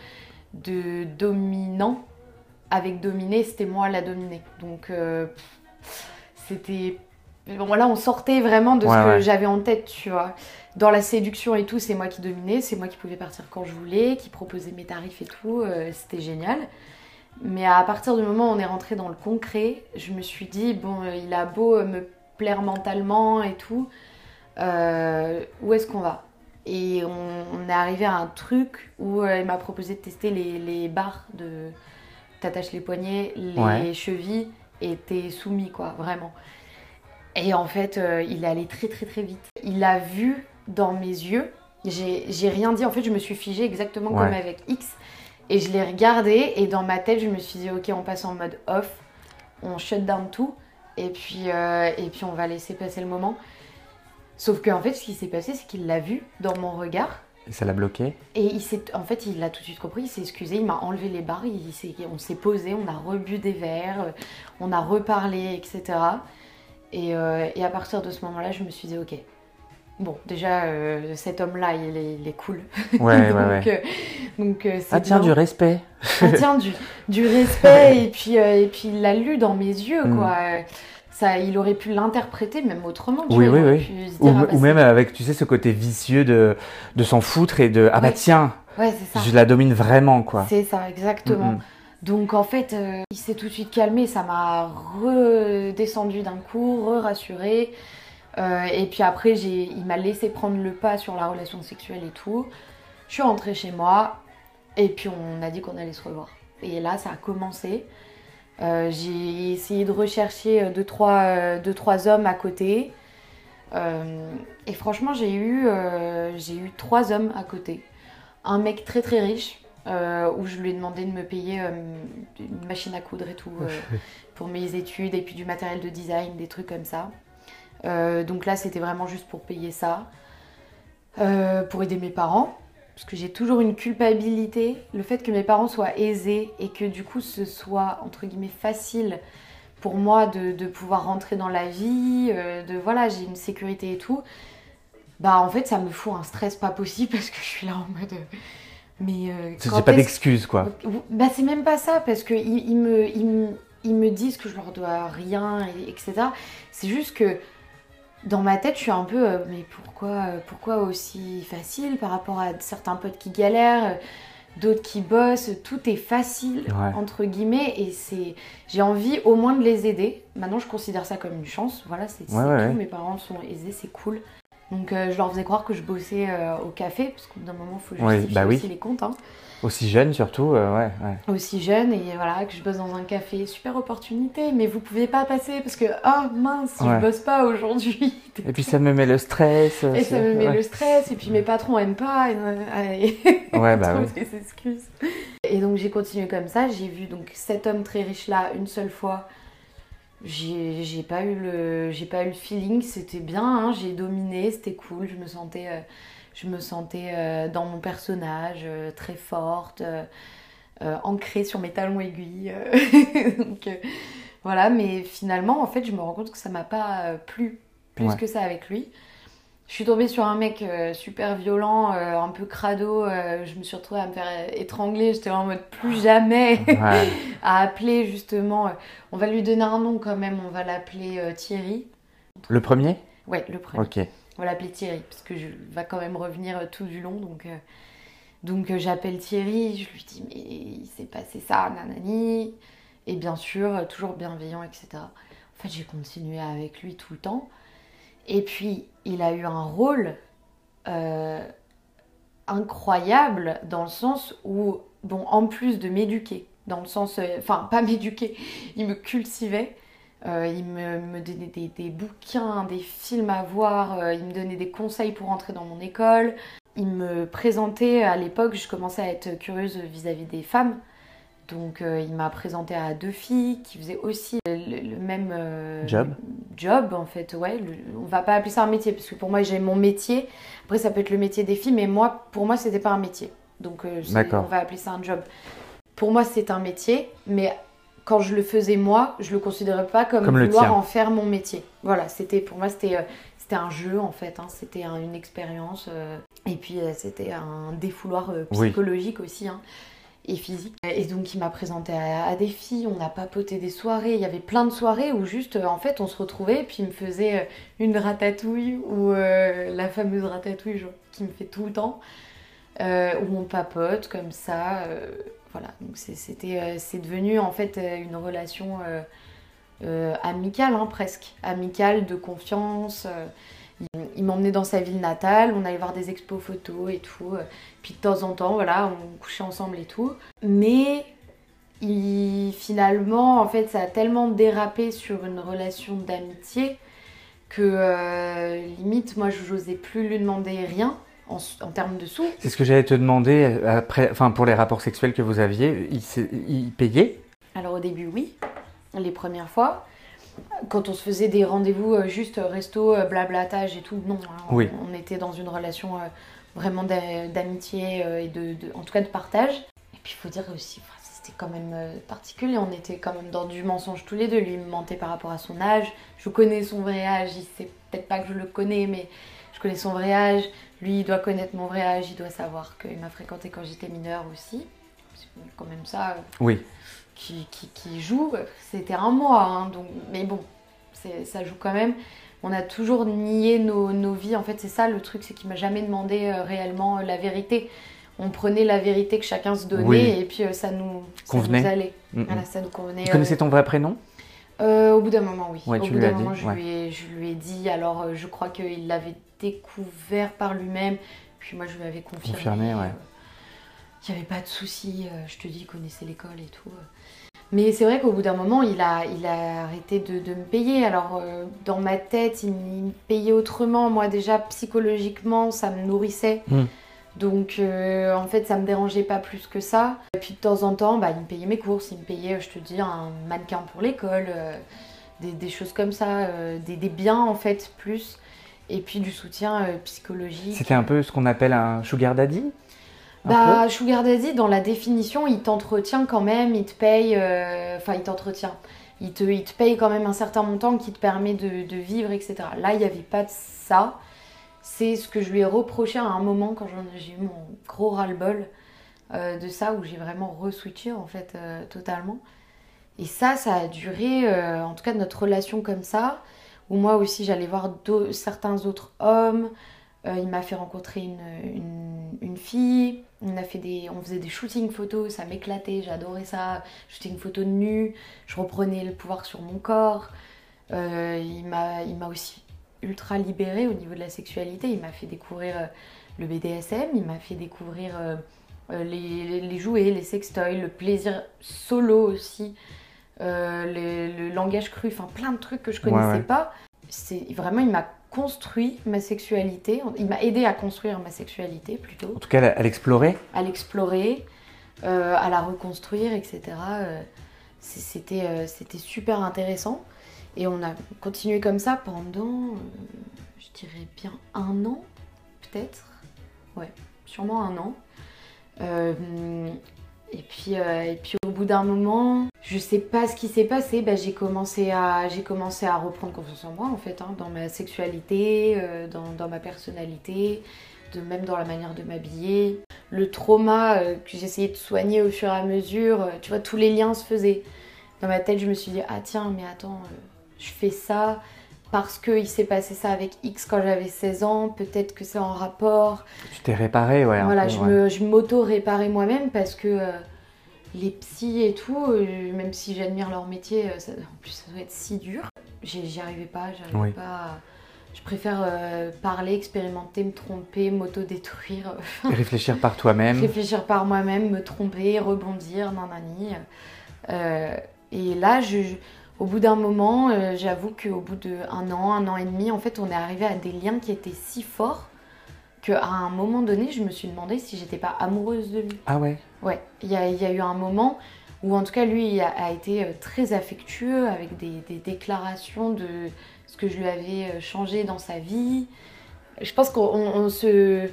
A: de dominant. Avec dominé, c'était moi la dominée. Donc euh, c'était. Bon, là, on sortait vraiment de ce que j'avais en tête, tu vois. Dans la séduction et tout, c'est moi qui dominais, c'est moi qui pouvais partir quand je voulais, qui proposais mes tarifs et tout. Euh, c'était génial. Mais à partir du moment où on est rentré dans le concret, je me suis dit, bon, euh, il a beau euh, me plaire mentalement et tout, euh, où est-ce qu'on va? Et on, est arrivé à un truc où il m'a proposé de tester les, barres de t'attaches les poignets, les chevilles, et t'es soumis, quoi, vraiment. Et en fait, il est allé très très très vite. Il a vu dans mes yeux, j'ai rien dit, en fait, je me suis figée exactement comme avec X. Et je l'ai regardé et dans ma tête, je me suis dit, ok, on passe en mode off, on shut down tout et puis, euh, et puis on va laisser passer le moment. Sauf qu'en fait, ce qui s'est passé, c'est qu'il l'a vu dans mon regard.
B: Et ça l'a bloqué
A: Et il s'est, en fait, il l'a tout de suite compris, il s'est excusé, il m'a enlevé les barres, il on s'est posé, on a rebu des verres, on a reparlé, etc. Et, euh, et à partir de ce moment-là, je me suis dit, ok, Bon, déjà, euh, cet homme-là, il, est, cool.
B: Ouais, ouais,
A: ouais. donc, euh, euh,
B: ah, tiens, du respect.
A: ah, tiens, du, du respect. et, puis, et puis, il l'a lu dans mes yeux, mm. Ça, il aurait pu l'interpréter même autrement.
B: Tu oui, oui, oui. ou, ah, bah, même avec, tu sais, ce côté vicieux de, de s'en foutre et de Ah bah tiens,
A: ouais, ça.
B: je la domine vraiment, quoi.
A: C'est ça, exactement. Mm, mm. Donc en fait, il s'est tout de suite calmé, ça m'a redescendu d'un coup, re-rassuré. Euh, et puis après, il m'a laissé prendre le pas sur la relation sexuelle et tout. Je suis rentrée chez moi et puis on a dit qu'on allait se revoir. Et là, ça a commencé. Euh, j'ai essayé de rechercher 2 deux, trois, deux, trois hommes à côté. Euh, et franchement, j'ai eu, j'ai eu trois hommes à côté. Un mec très très riche, où je lui ai demandé de me payer une machine à coudre et tout pour mes études, et puis du matériel de design, des trucs comme ça. Euh, donc là, c'était vraiment juste pour payer ça, euh, pour aider mes parents. Parce que j'ai toujours une culpabilité. Le fait que mes parents soient aisés et que du coup ce soit entre guillemets facile pour moi de, pouvoir rentrer dans la vie, euh, de voilà, j'ai une sécurité et tout. Bah en fait, ça me fout un stress pas possible parce que je suis là en mode.
B: Mais. c'est pas d'excuses quoi.
A: Bah c'est même pas ça parce que ils, me, ils, me, disent que je leur dois rien, et, etc. C'est juste que dans ma tête, je suis un peu, euh, mais pourquoi, euh, pourquoi aussi facile par rapport à certains potes qui galèrent, euh, d'autres qui bossent, tout est facile entre guillemets et c'est, j'ai envie au moins de les aider. Maintenant, je considère ça comme une chance. Voilà, c'est tout. Mes parents sont aisés, c'est cool. Donc, je leur faisais croire que je bossais au café parce qu'au bout d'un moment, il faut justifier bah aussi les comptes. Hein.
B: Aussi jeune surtout, euh, ouais,
A: Aussi jeune et voilà, que je bosse dans un café, super opportunité, mais vous pouvez pas passer parce que, oh mince, je bosse pas aujourd'hui.
B: Et puis ça me met le stress.
A: Et ça me met le stress, et puis mes patrons aiment pas. Et...
B: ouais, bah oui.
A: des excuses. Et donc j'ai continué comme ça, j'ai vu donc cet homme très riche là une seule fois. J'ai pas eu le j'ai pas eu le feeling, c'était bien, hein, j'ai dominé, c'était cool, je me sentais euh, je me sentais euh, dans mon personnage euh, très forte, ancrée sur mes talons aiguilles. Donc voilà, mais finalement, en fait, je me rends compte que ça m'a pas plu plus que ça avec lui. Je suis tombée sur un mec super violent, un peu crado. je me suis retrouvée à me faire étrangler. J'étais en mode plus jamais à appeler justement. on va lui donner un nom quand même. On va l'appeler Thierry.
B: Le premier?
A: Ouais, le premier.
B: Ok
A: on va l'appeler Thierry, parce que je va quand même revenir euh, tout du long. Donc, euh, donc euh, j'appelle Thierry, je lui dis, mais il s'est passé ça, nanani. Et bien sûr, toujours bienveillant, etc. En fait, j'ai continué avec lui tout le temps. Et puis, il a eu un rôle incroyable dans le sens où, bon, en plus de m'éduquer, dans le sens, enfin, pas m'éduquer, il me cultivait. Euh, il me, donnait des, bouquins, des films à voir, euh, il me donnait des conseils pour entrer dans mon école. Il me présentait, à l'époque, je commençais à être curieuse vis-à-vis des femmes. Donc euh, il m'a présenté à deux filles qui faisaient aussi le, même euh,
B: Job?
A: Job en fait. Ouais, le- on va pas appeler ça un métier parce que pour moi j'ai mon métier. Après ça peut être le métier des filles, mais moi pour moi c'était pas un métier. Donc euh, on va appeler ça un job. Pour moi c'est un métier, mais quand je le faisais moi, je le considérais pas comme, vouloir en faire mon métier. Voilà, c'était pour moi c'était euh, c'était un jeu en fait, hein. c'était un- une expérience euh, et puis c'était un défouloir
B: Oui.
A: psychologique aussi. hein physique. Et donc il m'a présenté à, des filles, on a papoté des soirées, il y avait plein de soirées où juste euh, en fait on se retrouvait et puis il me faisait euh, une ratatouille ou euh, la fameuse ratatouille genre, qui me fait tout le temps, où on papote comme ça. voilà, donc c'était, c'est devenu en fait une relation amicale hein, presque, amicale, de confiance. Il, m'emmenait dans sa ville natale, on allait voir des expos photos et tout. puis de temps en temps, voilà, on couchait ensemble et tout. Mais il, finalement, en fait, ça a tellement dérapé sur une relation d'amitié que euh, limite, moi, je n'osais plus lui demander rien en, en termes de sous.
B: C'est ce que j'allais te demander après, enfin pour les rapports sexuels que vous aviez, il payait?
A: Alors au début, oui, les premières fois. Quand on se faisait des rendez-vous euh, juste euh, resto, euh, blablatage et tout, non. hein, on,
B: Oui.
A: on était dans une relation vraiment d'a- d'amitié et de, de- en tout cas de partage. Et puis il faut dire aussi, c'était quand même particulier. On était quand même dans du mensonge tous les deux. Lui il me mentait par rapport à son âge. Je connais son vrai âge. Il sait peut-être pas que je le connais, mais je connais son vrai âge. Lui, il doit connaître mon vrai âge. Il doit savoir qu'il m'a fréquenté quand j'étais mineure aussi. C'est quand même ça.
B: Oui.
A: Qui, qui, qui joue, c'était un mois, hein, donc, mais bon, ça joue quand même. On a toujours nié nos, nos vies, en fait c'est ça le truc, c'est qu'il m'a jamais demandé euh, réellement euh, la vérité. On prenait la vérité que chacun se donnait
B: Oui.
A: et puis euh, ça, nous, ça
B: Convenait.
A: nous allait.
B: Mm, mm.
A: Voilà, ça nous convenait.
B: Tu connaissais ton vrai prénom?
A: Au bout d'un moment, oui.
B: Ouais,
A: au bout d'un moment, je,
B: ouais.
A: lui ai, je lui ai dit, alors je crois qu'il l'avait découvert par lui-même, puis moi je lui avais confirmé.
B: Confirmé, ouais.
A: il n'y avait pas de souci, je te dis, il connaissait l'école et tout. Mais c'est vrai qu'au bout d'un moment, il a, il a arrêté de, de me payer. Alors, euh, dans ma tête, il, me- payait autrement. Moi, déjà, psychologiquement, ça me nourrissait.
B: Mm.
A: Donc, euh, en fait, ça me dérangeait pas plus que ça. Et puis, de temps en temps, bah, il me payait mes courses. Il me payait, euh, je te dis, un mannequin pour l'école, euh, des, des choses comme ça, des, des biens, en fait, plus. Et puis, du soutien psychologique.
B: C'était un peu ce qu'on appelle un sugar daddy?
A: Bah, Sugar Daddy, dans la définition, il t'entretient quand même, il te paye, euh, enfin, il t'entretient. Il te, il te paye quand même un certain montant qui te permet de, de vivre, etc. Là, il n'y avait pas de ça. C'est ce que je lui ai reproché à un moment quand j'ai eu mon gros ras-le-bol euh, de ça, où j'ai vraiment re-switché, en fait, euh, totalement. Et ça, ça a duré, euh, en tout cas, notre relation comme ça, où moi aussi, j'allais voir certains autres hommes. Euh, il m'a fait rencontrer une, une, une fille. On, a fait des, on faisait des shootings photos, ça m'éclatait, j'adorais ça. Shooting photos de nu, je reprenais le pouvoir sur mon corps. Euh, il m'a aussi ultra libérée au niveau de la sexualité. Il m'a fait découvrir euh, le BDSM, il m'a fait découvrir euh, les, les- les jouets, les sextoys, le plaisir solo aussi, euh, le, le langage cru, enfin plein de trucs que je
B: Ouais,
A: connaissais
B: ouais.
A: pas. C'est vraiment, il m'a construit ma sexualité, il m'a aidé à construire ma sexualité plutôt
B: En tout cas, à l'explorer
A: à l'explorer, euh, à la reconstruire, etc. Euh, C'était euh, c'était super intéressant. Et on a continué comme ça pendant, euh, je dirais bien un an, peut-être. Ouais, sûrement un an. Et, puis, et puis au bout d'un moment, je sais pas ce qui s'est passé, bah, j'ai commencé, à- j'ai commencé à reprendre confiance en moi en fait, hein, dans ma sexualité, euh, dans, dans ma personnalité, de même dans la manière de m'habiller. Le trauma euh, que j'essayais de soigner au fur et à mesure, euh, tu vois, tous les liens se faisaient. Dans ma tête, je me suis dit, ah tiens, mais attends, je fais ça parce qu'il s'est passé ça avec X quand j'avais 16 ans, peut-être que c'est en rapport.
B: Tu t'es réparé, ouais.
A: voilà,
B: peu,
A: je
B: ouais.
A: me- je m'auto-réparais moi-même parce que les psys et tout, euh, même si j'admire leur métier, euh, ça- en plus ça doit être si dur. J'y j'y arrivais pas, j'arrivais
B: Oui.
A: pas. à- Je préfère euh, parler, expérimenter, me tromper, m'auto-détruire.
B: Réfléchir par toi-même.
A: réfléchir par moi-même, me tromper, rebondir, nanani. Euh, et là, je, je- au bout d'un moment, euh, j'avoue qu'au bout d'un an, un an et demi, en fait, on est arrivé à des liens qui étaient si forts qu'à un moment donné, je me suis demandé si j'étais pas amoureuse de lui.
B: Ah ouais?
A: Ouais, il y a, il y a eu un moment ou en tout cas lui a, été très affectueux avec des, déclarations de ce que je lui avais changé dans sa vie. Je pense qu'on se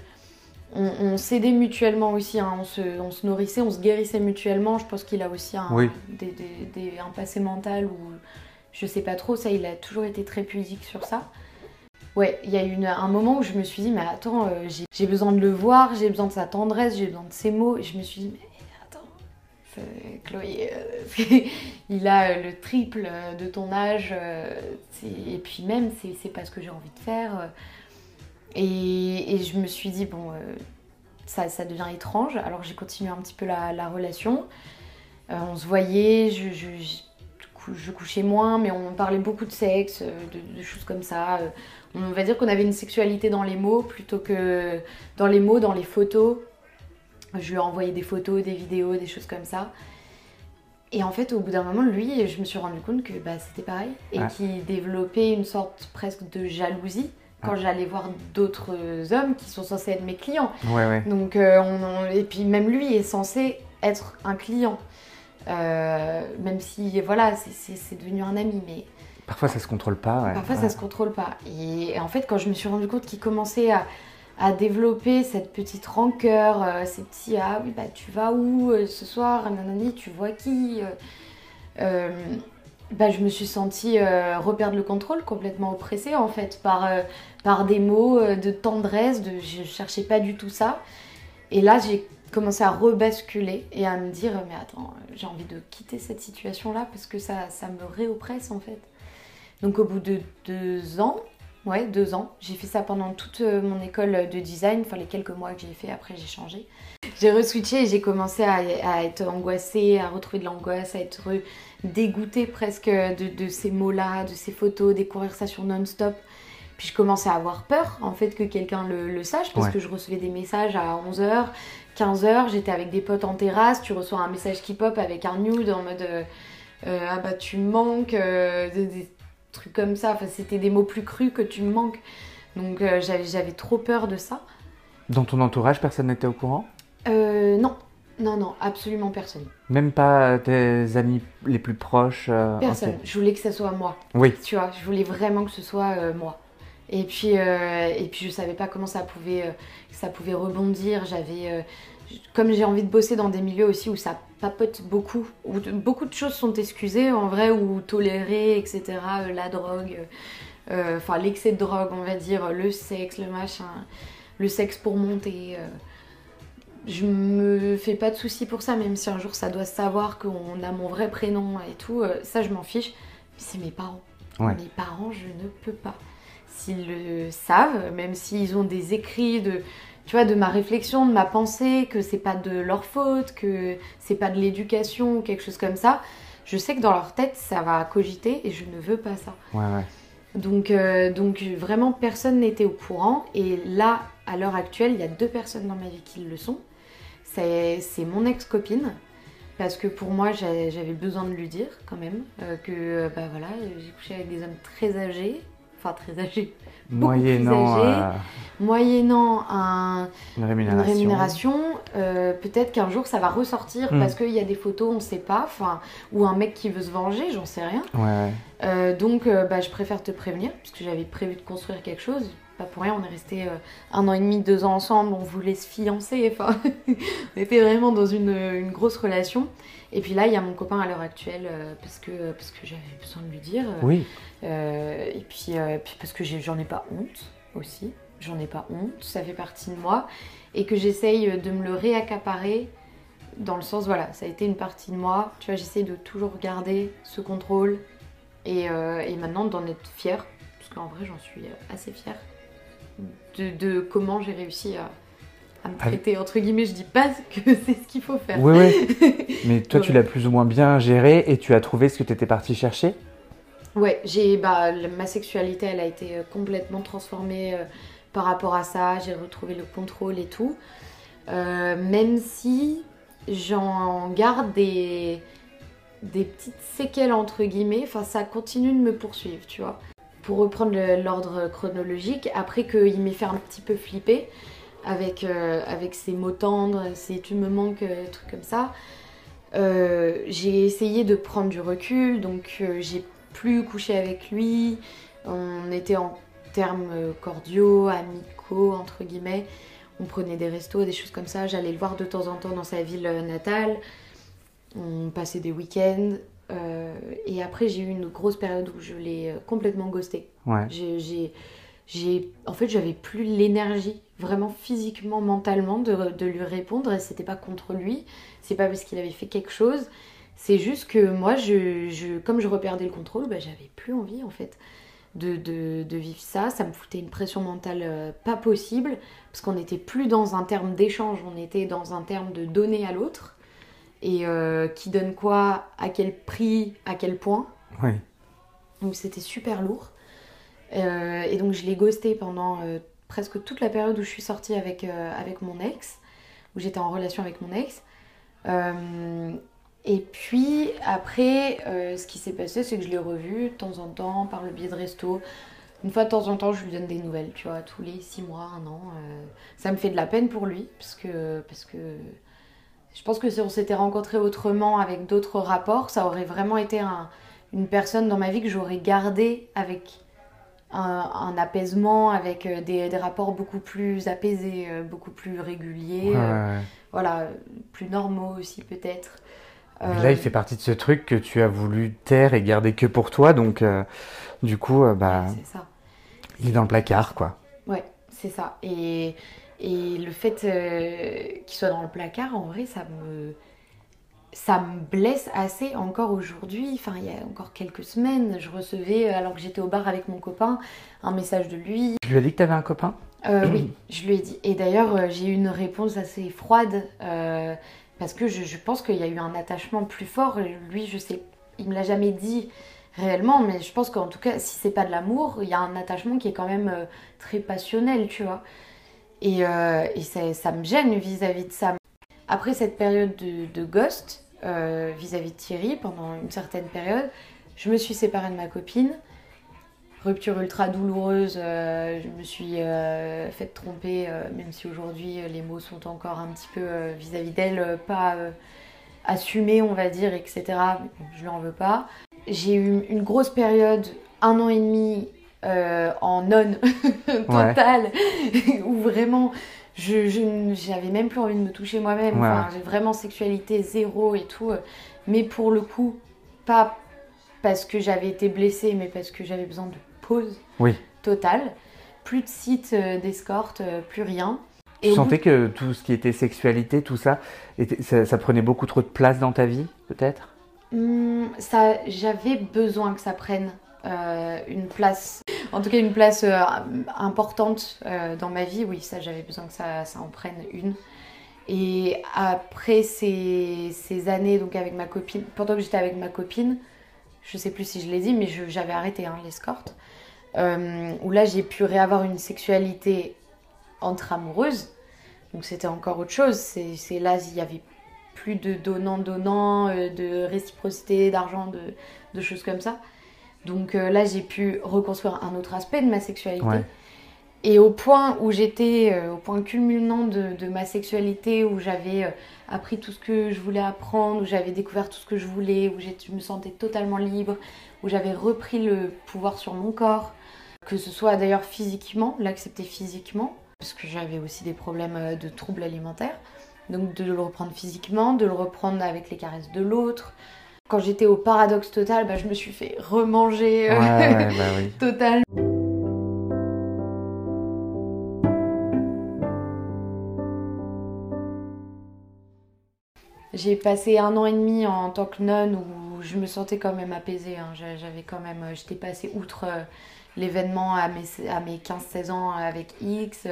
A: on, s'aidait mutuellement aussi, hein. on, se, nourrissait, on se guérissait mutuellement. Je pense qu'il a aussi un, un passé mental ou je sais pas trop, ça il a toujours été très pudique sur ça. Ouais, il y a eu un moment où je me suis dit, mais attends, euh, j'ai besoin de le voir, j'ai besoin de sa tendresse, j'ai besoin de ses mots. Et je me suis dit, mais attends, Chloé, euh, il a euh, le triple de ton âge, et puis même, c'est pas ce que j'ai envie de faire. Et, je me suis dit, bon, euh, ça, ça, devient étrange. Alors j'ai continué un petit peu la, relation. Euh, on se voyait, je, je, couchais moins, mais on parlait beaucoup de sexe, euh, de, choses comme ça. On va dire qu'on avait une sexualité dans les mots plutôt que dans les mots, dans les photos. Je lui ai envoyé des photos, des vidéos, des choses comme ça. Et en fait, au bout d'un moment, lui, je me suis rendu compte que bah, c'était pareil. Et qu'il développait une sorte presque de jalousie quand j'allais voir d'autres hommes qui sont censés être mes clients. Donc, euh, et puis même lui est censé être un client. Euh, même si, voilà, c'est devenu un ami, mais...
B: Parfois ça se contrôle pas.
A: Parfois ça se contrôle pas. Et, en fait, quand je me suis rendu compte qu'il commençait à, à, développer cette petite rancœur, euh, ces petits ah oui bah tu vas où ce soir, nanani, tu vois qui, bah, je me suis sentie euh, reperdre le contrôle, complètement oppressée en fait, par, euh, par des mots euh, de tendresse, de, je cherchais pas du tout ça. Et là, j'ai commencé à rebasculer et à me dire, mais attends, j'ai envie de quitter cette situation-là parce que ça, ça me réoppresse en fait. Donc au bout de deux ans, ouais, deux ans, j'ai fait ça pendant toute mon école de design, enfin les quelques mois que j'ai fait, après j'ai changé. J'ai reswitché et j'ai commencé à, à, être angoissée, à retrouver de l'angoisse, à être dégoûtée presque de, ces mots-là, de ces photos, des conversations non-stop. Puis je commençais à avoir peur en fait que quelqu'un le, sache parce que je recevais des messages à 11h, 15h, j'étais avec des potes en terrasse, tu reçois un message qui pop avec un nude en mode euh, euh, ah bah tu manques, euh, des, trucs comme ça, enfin c'était des mots plus crus que tu me manques. Donc j'avais trop peur de ça.
B: Dans ton entourage, personne n'était au courant?
A: Non, non, non, absolument personne.
B: Même pas tes amis les plus proches euh,
A: Personne. Je voulais que ça soit moi.
B: Oui.
A: Tu vois, je voulais vraiment que ce soit euh, moi. Et puis, euh, et puis je savais pas comment ça pouvait, ça pouvait rebondir. J'avais, comme j'ai envie de bosser dans des milieux aussi où ça papote beaucoup, où beaucoup de choses sont excusées en vrai, ou tolérées, etc. la drogue, enfin l'excès de drogue, on va dire, le sexe, le machin, le sexe pour monter je me fais pas de soucis pour ça, même si un jour ça doit savoir qu'on a mon vrai prénom et tout, euh, ça je m'en fiche. Mais c'est mes parents. Mes parents, je ne peux pas. S'ils le savent, même s'ils ont des écrits de, tu vois, de ma réflexion, de ma pensée, que c'est pas de leur faute, que c'est pas de l'éducation ou quelque chose comme ça, je sais que dans leur tête ça va cogiter et je ne veux pas ça.
B: Ouais, ouais.
A: Donc, euh, donc vraiment personne n'était au courant et là, à l'heure actuelle, il y a deux personnes dans ma vie qui le sont c'est mon ex-copine. Parce que pour moi, j'avais besoin de lui dire quand même euh, que euh, bah voilà, j'ai couché avec des hommes très âgés, enfin très âgés,
B: moyennant,
A: euh, moyennant un, une rémunération. Peut-être qu'un jour ça va ressortir hmm. parce qu'il y a des photos, on ne sait pas, ou un mec qui veut se venger, j'en sais rien. donc, bah, je préfère te prévenir puisque j'avais prévu de construire quelque chose pas pour rien, on est resté euh, un an et demi, deux ans ensemble, on voulait se fiancer, enfin, on était vraiment dans une, grosse relation. Et puis là, il y a mon copain à l'heure actuelle, euh, parce que, parce que j'avais besoin de lui dire.
B: Oui.
A: Euh, et puis, puis, parce que j'en ai, pas honte aussi, j'en ai pas honte, ça fait partie de moi, et que j'essaye de me le réaccaparer dans le sens, voilà, ça a été une partie de moi, tu vois, j'essaye de toujours garder ce contrôle, et, et maintenant d'en être fière, parce qu'en vrai, j'en suis assez fière de, comment j'ai réussi à, me ah traiter, entre guillemets, je dis pas que c'est ce qu'il faut faire.
B: Oui, oui. Mais toi, tu l'as plus ou moins bien géré et tu as trouvé ce que tu étais parti chercher?
A: Ouais, j'ai, bah, ma sexualité, elle a été euh, complètement transformée euh, par rapport à ça. J'ai retrouvé le contrôle et tout. Euh, même si j'en garde des, des petites séquelles, entre guillemets, enfin, ça continue de me poursuivre, tu vois pour reprendre l'ordre chronologique, après qu'il m'ait fait un petit peu flipper avec, euh, avec ses mots tendres, ses tu me manques, euh, trucs comme ça, Euh, j'ai essayé de prendre du recul, donc euh, j'ai plus couché avec lui. On était en termes cordiaux, amicaux, entre guillemets. On prenait des restos, des choses comme ça. J'allais le voir de temps en temps dans sa ville natale. On passait des week-ends. et après, j'ai eu une grosse période où je l'ai complètement ghosté.
B: Ouais.
A: J'ai, j'ai, en fait, j'avais plus l'énergie, vraiment physiquement, mentalement, de, de lui répondre. Et c'était pas contre lui, c'est pas parce qu'il avait fait quelque chose. C'est juste que moi, je, je, comme je reperdais le contrôle, bah, j'avais plus envie en fait de, de, de, vivre ça. Ça me foutait une pression mentale euh, pas possible parce qu'on n'était plus dans un terme d'échange, on était dans un terme de donner à l'autre et euh, qui donne quoi, à quel prix, à quel point.
B: Oui.
A: Donc c'était super lourd. Euh, et donc je l'ai ghosté pendant euh, presque toute la période où je suis sortie avec, euh, avec mon ex, où j'étais en relation avec mon ex. et puis après, ce qui s'est passé, c'est que je l'ai revu de temps en temps par le biais de resto. Une fois de temps en temps, je lui donne des nouvelles, tu vois, tous les six mois, un an. ça me fait de la peine pour lui, parce que, parce que je pense que si on s'était rencontrés autrement, avec d'autres rapports, ça aurait vraiment été un, une personne dans ma vie que j'aurais gardée avec un, apaisement avec euh, des, rapports beaucoup plus apaisés, euh, beaucoup plus réguliers, euh, voilà, plus normaux aussi peut-être.
B: Là, il fait partie de ce truc que tu as voulu taire et garder que pour toi, donc du coup, bah, ça. il est dans le placard, quoi.
A: Ouais, c'est ça. Et, et le fait qu'il soit dans le placard, en vrai, ça me ça me blesse assez encore aujourd'hui. Enfin, il y a encore quelques semaines, je recevais, alors que j'étais au bar avec mon copain, un message de lui.
B: Tu lui as dit que tu avais un copain?
A: Euh, Oui, je lui ai dit. Et d'ailleurs, euh, j'ai eu une réponse assez froide euh, parce que je, pense qu'il y a eu un attachement plus fort. Lui, je sais, il me l'a jamais dit réellement, mais je pense qu'en tout cas, si c'est pas de l'amour, il y a un attachement qui est quand même très passionnel, tu vois. Et, et ça, ça, me gêne vis-à-vis de ça. Après cette période de, de ghost, euh, vis-à-vis de Thierry pendant une certaine période. Je me suis séparée de ma copine. Rupture ultra douloureuse, euh, je me suis euh, faite tromper, même si aujourd'hui les mots sont encore un petit peu vis-à-vis d'elle, pas assumés, on va dire, etc. Je lui en veux pas. J'ai eu une grosse période, un an et demi, en non total, où vraiment je, j'avais même plus envie de me toucher moi-même. j'ai vraiment sexualité zéro et tout. Mais pour le coup, pas parce que j'avais été blessée, mais parce que j'avais besoin de pause
B: oui.
A: totale. Plus de site euh, d'escorte, euh, plus rien.
B: Et tu sentais que tout ce qui était sexualité, tout ça, ça, prenait beaucoup trop de place dans ta vie, peut-être?
A: Hmm, ça, J'avais besoin que ça prenne euh, une place, en tout cas une place euh, importante euh, dans ma vie. Oui, ça j'avais besoin que ça, ça, en prenne une. Et après ces, ces, années donc avec ma copine, pendant que j'étais avec ma copine, je sais plus si je l'ai dit, mais j'avais arrêté hein, l'escorte, où là j'ai pu réavoir une sexualité entre amoureuses. Donc c'était encore autre chose. C'est là il y avait plus de donnant-donnant, de réciprocité, d'argent, de, de, choses comme ça. Donc euh, là, j'ai pu reconstruire un autre aspect de ma sexualité. Et au point où j'étais, euh, au point culminant de, ma sexualité, où j'avais euh, appris tout ce que je voulais apprendre, où j'avais découvert tout ce que je voulais, où je me sentais totalement libre, où j'avais repris le pouvoir sur mon corps, que ce soit d'ailleurs physiquement, l'accepter physiquement, parce que j'avais aussi des problèmes de troubles alimentaires. Donc de le reprendre physiquement, de le reprendre avec les caresses de l'autre, quand j'étais au paradoxe total, bah, je me suis fait remanger euh,
B: bah
A: total. J'ai passé un an et demi en tant que nonne où je me sentais quand même apaisée. Hein. J'avais quand même, euh, j'étais passée outre euh, l'événement à mes, à mes 15-16 ans avec X.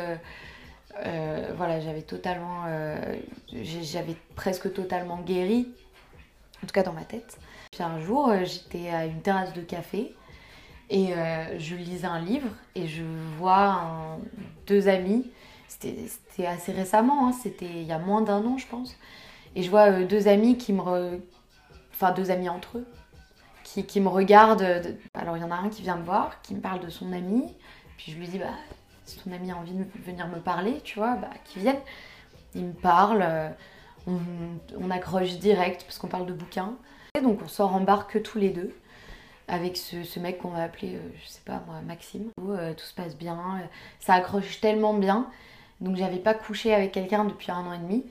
A: voilà, j'avais totalement, j'avais presque totalement guéri en tout cas dans ma tête. Puis un jour, euh, j'étais à une terrasse de café et euh, je lisais un livre et je vois deux amis. C'était assez récemment, hein, c'était il y a moins d'un an, je pense. Et je vois euh, deux amis qui me. Enfin, deux amis entre eux, qui, qui me regardent. Alors, il y en a un qui vient me voir, qui me parle de son ami. Puis je lui dis, bah, si ton ami a envie de venir me parler, tu vois, bah, qu'il vienne. Il me parle on, accroche direct parce qu'on parle de bouquins. Et donc on sort en barque tous les deux avec ce, mec qu'on va appeler, euh, je sais pas moi, Maxime. Euh, tout se passe bien, ça accroche tellement bien. Donc j'avais pas couché avec quelqu'un depuis un an et demi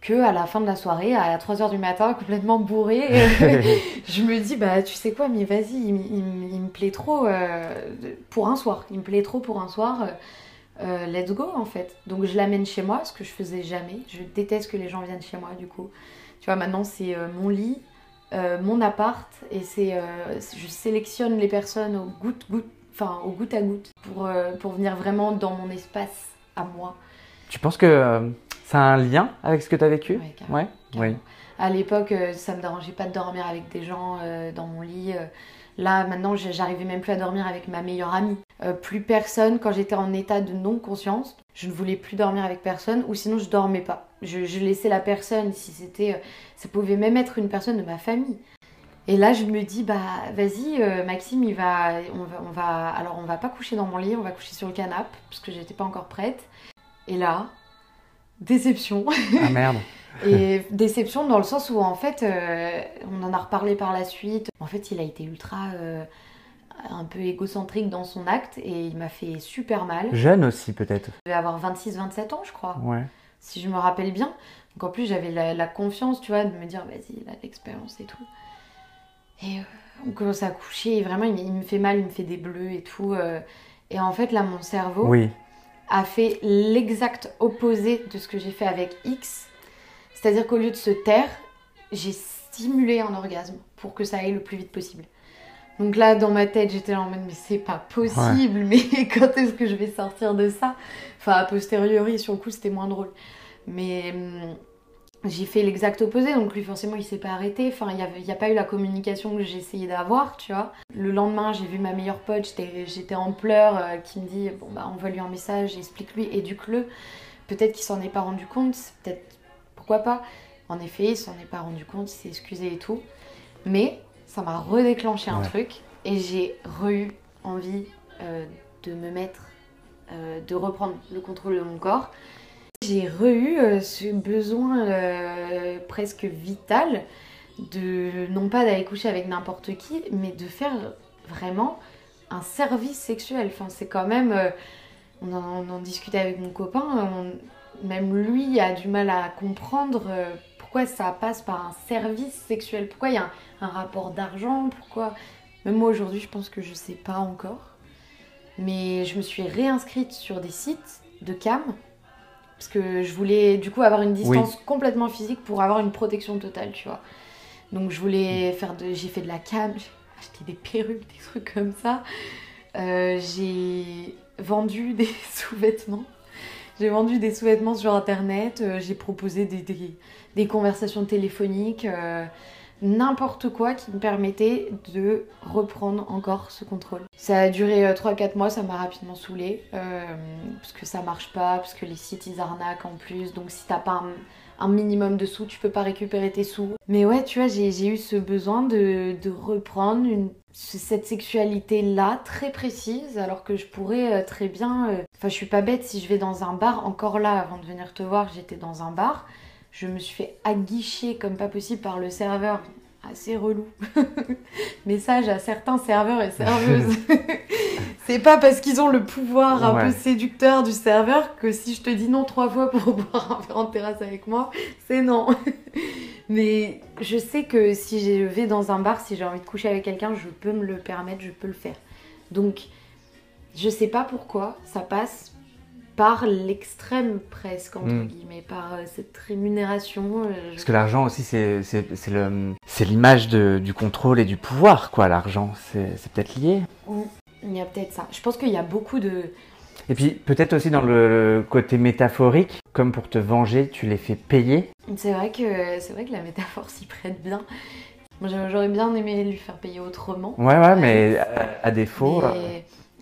A: que à la fin de la soirée, à 3h du matin, complètement bourré, je me dis bah tu sais quoi, mais vas-y, il, me plaît trop euh, pour un soir, il me plaît trop pour un soir. Euh, let's go en fait. Donc je l'amène chez moi, ce que je faisais jamais. Je déteste que les gens viennent chez moi du coup. Tu vois, maintenant c'est euh, mon lit, mon appart et c'est je sélectionne les personnes au goutte goutte, enfin au goutte à goutte pour, pour venir vraiment dans mon espace à moi.
B: Tu penses que ça a un lien avec ce que tu as vécu?
A: Ouais, Oui. À l'époque, euh, ça me dérangeait pas de dormir avec des gens euh, dans mon lit. Euh. Là, maintenant, j'arrivais même plus à dormir avec ma meilleure amie. Plus personne, quand j'étais en état de non-conscience, je ne voulais plus dormir avec personne, ou sinon je dormais pas. Je, laissais la personne, si c'était. ça pouvait même être une personne de ma famille. Et là, je me dis, bah, vas-y, Maxime, il va, on va, on va. Alors, on va pas coucher dans mon lit, on va coucher sur le canapé, parce que j'étais pas encore prête. Et là, déception.
B: Ah merde.
A: et déception dans le sens où en fait, euh, on en a reparlé par la suite. En fait, il a été ultra euh, un peu égocentrique dans son acte et il m'a fait super mal.
B: Jeune aussi peut-être.
A: Il devait avoir 26-27 ans, je crois.
B: Ouais.
A: Si je me rappelle bien. Donc en plus, j'avais la, confiance, tu vois, de me dire, vas-y, il a l'expérience et tout. Et euh, on commence à coucher et vraiment, il, il, me fait mal, il me fait des bleus et tout. et en fait, là, mon cerveau.
B: Oui
A: a fait l'exact opposé de ce que j'ai fait avec X. C'est-à-dire qu'au lieu de se taire, j'ai stimulé un orgasme pour que ça aille le plus vite possible. Donc là, dans ma tête, j'étais là en mode, mais c'est pas possible, mais quand est-ce que je vais sortir de ça? Enfin, a posteriori, sur le coup, c'était moins drôle. Mais hum, j'ai fait l'exact opposé, donc lui forcément il s'est pas arrêté, enfin il n'y a, pas eu la communication que j'ai essayé d'avoir, tu vois. Le lendemain j'ai vu ma meilleure pote, j'étais en pleurs, euh, qui me dit bon bah envoie-lui un message, explique-lui, éduque-le. Peut-être qu'il s'en est pas rendu compte, peut-être pourquoi pas. En effet, il s'en est pas rendu compte, il s'est excusé et tout. Mais ça m'a redéclenché un truc et j'ai re-eu envie euh, de me mettre, euh, de reprendre le contrôle de mon corps j'ai re-eu euh, ce besoin presque vital de non pas d'aller coucher avec n'importe qui, mais de faire vraiment un service sexuel. Enfin, c'est quand même. On, en, discutait avec mon copain, même lui a du mal à comprendre pourquoi ça passe par un service sexuel, pourquoi il y a un, un rapport d'argent, pourquoi? Même moi aujourd'hui, je pense que je sais pas encore. Mais je me suis réinscrite sur des sites de cam parce que je voulais du coup avoir une distance complètement physique pour avoir une protection totale, tu vois. Donc je voulais faire de. J'ai fait de la cam, j'ai acheté des perruques, des trucs comme ça. Euh, j'ai vendu des sous-vêtements. J'ai vendu des sous-vêtements sur internet, euh, j'ai proposé des, des, conversations téléphoniques. Euh, n'importe quoi qui me permettait de reprendre encore ce contrôle. Ça a duré 3-4 euh, mois, ça m'a rapidement saoulé euh, parce que ça marche pas, parce que les sites ils arnaquent en plus, donc si t'as pas un, minimum de sous, tu peux pas récupérer tes sous. Mais ouais, tu vois, j'ai eu ce besoin de, reprendre cette sexualité là très précise alors que je pourrais très bien enfin je suis pas bête si je vais dans un bar encore là avant de venir te voir j'étais dans un bar je me suis fait aguicher comme pas possible par le serveur assez relou. Message à certains serveurs et serveuses. c'est pas parce qu'ils ont le pouvoir un peu séducteur du serveur que si je te dis non trois fois pour boire un verre en terrasse avec moi, c'est non. Mais je sais que si je vais dans un bar, si j'ai envie de coucher avec quelqu'un, je peux me le permettre, je peux le faire. Donc, je sais pas pourquoi, ça passe par l'extrême presque, entre hmm. guillemets, par euh, cette rémunération.
B: Euh, Parce que l'argent aussi, c'est l'image du contrôle et du pouvoir, quoi, l'argent. C'est peut-être lié
A: Il y a peut-être ça. Je pense qu'il y a beaucoup de...
B: Et puis peut-être aussi dans le côté métaphorique, comme pour te venger, tu les fais payer.
A: C'est vrai que c'est vrai que la métaphore s'y prête bien. Moi j'aurais bien aimé lui faire payer autrement.
B: Ouais ouais, mais à, défaut.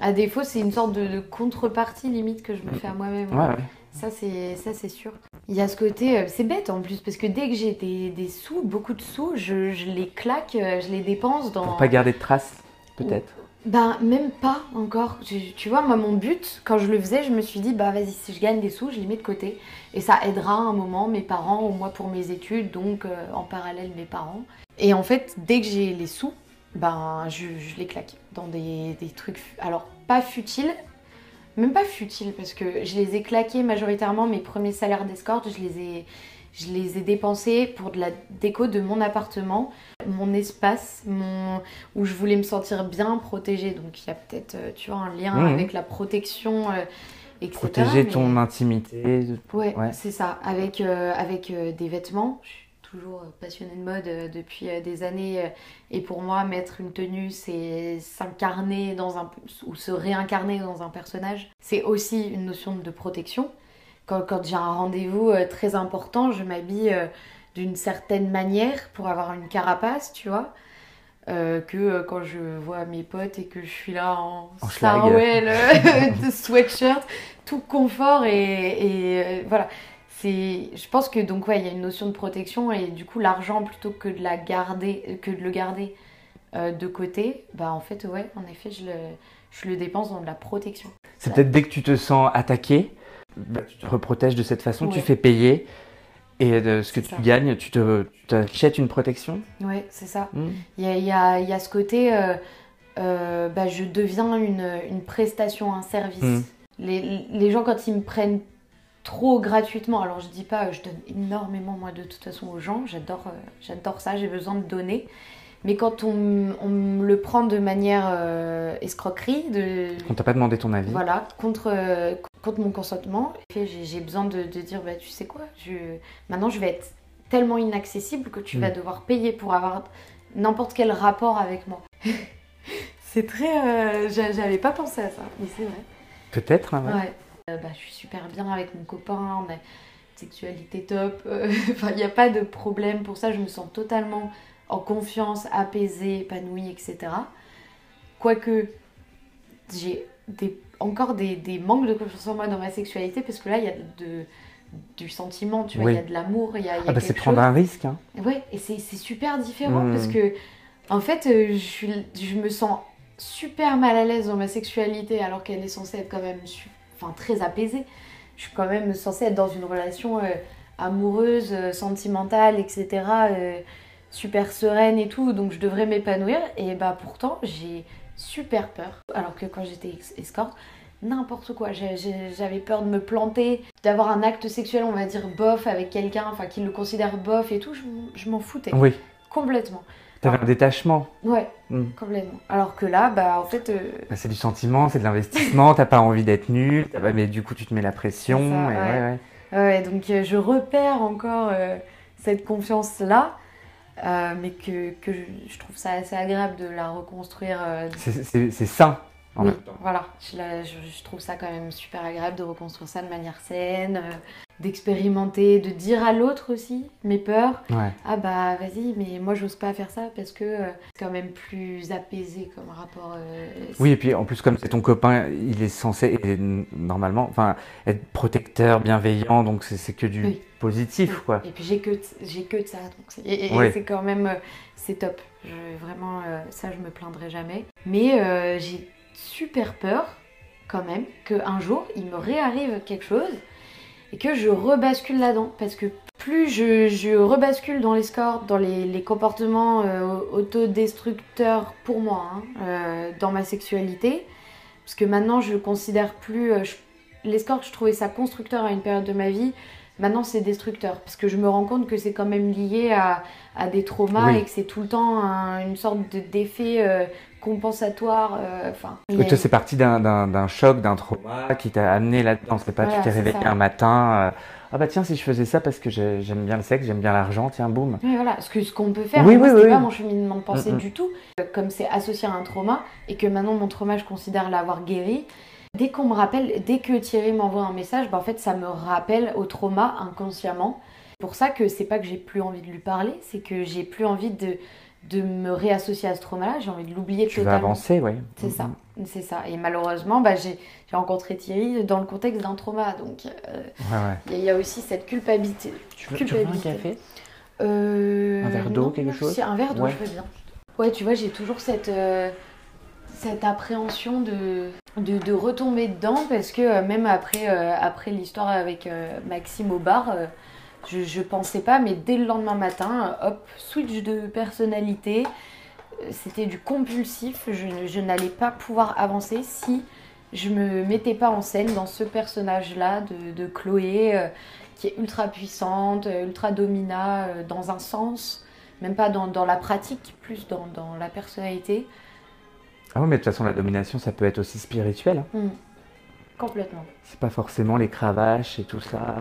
A: À défaut, c'est une sorte de, contrepartie limite que je me fais à moi-même.
B: Ouais,
A: Ça, c'est ça, c'est sûr. Il y a ce côté, euh, c'est bête en plus, parce que dès que j'ai des, sous, beaucoup de sous, je, les claque, euh, je les dépense dans.
B: Pour pas garder de traces, peut-être.
A: Ben, même pas encore. Tu, vois, moi, mon but, quand je le faisais, je me suis dit, bah vas-y, si je gagne des sous, je les mets de côté. Et ça aidera un moment mes parents ou moi pour mes études, donc euh, en parallèle mes parents. Et en fait, dès que j'ai les sous, ben je, les claque dans des, des, trucs, alors pas futiles, même pas futiles, parce que je les ai claqués majoritairement, mes premiers salaires d'escorte, je les ai je les ai dépensés pour de la déco de mon appartement, mon espace, mon... où je voulais me sentir bien protégée. Donc il y a peut-être, euh, tu vois, un lien mmh. avec la protection, euh, etc.
B: Protéger ton intimité.
A: Ouais, c'est ça. Avec, euh, avec des vêtements. Toujours passionnée de mode depuis des années. et pour moi, mettre une tenue, c'est s'incarner dans un... ou se réincarner dans un personnage. C'est aussi une notion de protection quand, j'ai un rendez-vous euh, très important, je m'habille euh, d'une certaine manière pour avoir une carapace, tu vois. Euh, que quand je vois mes potes et que je suis là en,
B: en
A: de sweatshirt, tout confort et, voilà. C'est, je pense que donc ouais, il y a une notion de protection et du coup l'argent plutôt que de la garder, que de le garder de côté, bah en fait ouais, en effet je le, je le dépense dans de la protection.
B: C'est peut-être dès que tu te sens attaqué, bah, tu te reprotèges de cette façon, tu fais payer. Et de ce que tu gagnes, tu te achètes une protection
A: Oui, c'est ça. Hmm. Il y, a, y, a, ce côté, euh, euh, bah, je deviens une, une, prestation, un service. Hmm. Les, les, gens, quand ils me prennent trop gratuitement, alors je dis pas, je donne énormément, moi, de toute façon, aux gens, j'adore euh, j'adore ça, j'ai besoin de donner. Mais quand on, on me le prend de manière escroquerie, de...
B: On t'a pas demandé ton avis.
A: Voilà, contre, contre mon consentement. J'ai besoin de, dire, bah, tu sais quoi, je... maintenant je vais être tellement inaccessible que tu vas mm. devoir payer pour avoir n'importe quel rapport avec moi. c'est très... Euh, j'avais pas pensé à ça, mais c'est vrai.
B: Peut-être, hein,
A: ouais. Euh, bah, je suis super bien avec mon copain, on a une sexualité top. enfin, il n'y a pas de problème pour ça, je me sens totalement en confiance, apaisée, épanouie, etc. Quoique, j'ai des encore des, des, manques de confiance en moi dans ma sexualité parce que là, il y a de, du sentiment, tu vois, il y a de l'amour, il y a,
B: ah bah c'est prendre un risque. Hein.
A: Ouais, et c'est super différent mmh. parce que, en fait, euh, je, je me sens super mal à l'aise dans ma sexualité alors qu'elle est censée être quand même enfin, très apaisée. Je suis quand même censée être dans une relation euh, amoureuse, euh, sentimentale, etc. super sereine et tout, donc je devrais m'épanouir. Et bah pourtant, j'ai super peur. Alors que quand j'étais escorte, n'importe quoi. J'avais peur de me planter, d'avoir un acte sexuel, on va dire, bof avec quelqu'un, enfin, qui le considère bof et tout. Je, m'en foutais.
B: Oui.
A: Complètement.
B: T'avais un détachement.
A: Ouais, hmm. complètement. Alors que là, bah en fait. Euh,
B: bah, c'est du sentiment, c'est de l'investissement, t'as pas envie d'être nul, mais du coup tu te mets la pression.
A: et ouais. ouais. donc euh, je repère encore euh, cette confiance-là. Mais que, que je, trouve ça assez agréable de la reconstruire.
B: C'est sain.
A: En oui, voilà, je, je, trouve ça quand même super agréable de reconstruire ça de manière saine, euh, d'expérimenter, de dire à l'autre aussi mes peurs. Ah bah vas-y, mais moi j'ose pas faire ça parce que c'est quand même plus apaisé comme rapport.
B: oui, et puis en plus comme c'est ton copain, il est censé normalement, enfin être protecteur, bienveillant, donc c'est que du positif, quoi.
A: Et puis j'ai que, j'ai que de ça, donc c'est quand même, euh, c'est top. vraiment, euh, ça, je me plaindrai jamais. Mais euh, j'ai super peur, quand même, qu'un jour, il me réarrive quelque chose et que je rebascule là-dedans. Parce que plus je, je rebascule dans les scores, dans les, les comportements autodestructeurs pour moi, hein, dans ma sexualité, parce que maintenant, je considère plus... l'escorte, je trouvais ça constructeur à une période de ma vie. Maintenant, c'est destructeur parce que je me rends compte que c'est quand même lié à, à des traumas et que c'est tout le temps une sorte d'effet euh, compensatoire. Euh, enfin.
B: toi, c'est parti d'un choc, d'un trauma qui t'a amené là-dedans. C'est pas tu t'es réveillé un matin. Euh, ah bah tiens, si je faisais ça parce que j'aime bien le sexe, j'aime bien l'argent, tiens, boum.
A: Oui, voilà, ce qu'on ce qu'on peut faire, oui, oui, pas mon cheminement de pensée du tout. Comme c'est associé à un trauma et que maintenant mon trauma, je considère l'avoir guéri, Dès qu'on me rappelle, dès que Thierry m'envoie un message, bah en fait ça me rappelle au trauma inconsciemment. C'est pour ça que c'est pas que j'ai plus envie de lui parler, c'est que j'ai plus envie de, de me réassocier à ce trauma-là, j'ai envie de l'oublier totalement.
B: Tu vas avancer, oui.
A: C'est ça, c'est ça. Et malheureusement, bah, j'ai rencontré Thierry dans le contexte d'un trauma, donc euh, il y, a aussi cette culpabilité.
B: Tu veux, culpabilité. un café?
A: Euh,
B: Un verre d'eau, quelque chose
A: Un verre d'eau, je veux bien. Ouais, tu vois, j'ai toujours cette... Euh, cette appréhension de, de, retomber dedans parce que euh, même après, euh, après l'histoire avec euh, Maxime au bar, je, je pensais pas, mais dès le lendemain matin, hop, switch de personnalité. C'était du compulsif, je, je n'allais pas pouvoir avancer si je me mettais pas en scène dans ce personnage-là de, de, Chloé qui est ultra puissante, ultra domina dans un sens, même pas dans, dans la pratique, plus dans, dans la personnalité.
B: Ah oui, mais de toute façon, la domination, ça peut être aussi spirituel. Hein. Mm.
A: Complètement.
B: C'est pas forcément les cravaches et tout ça.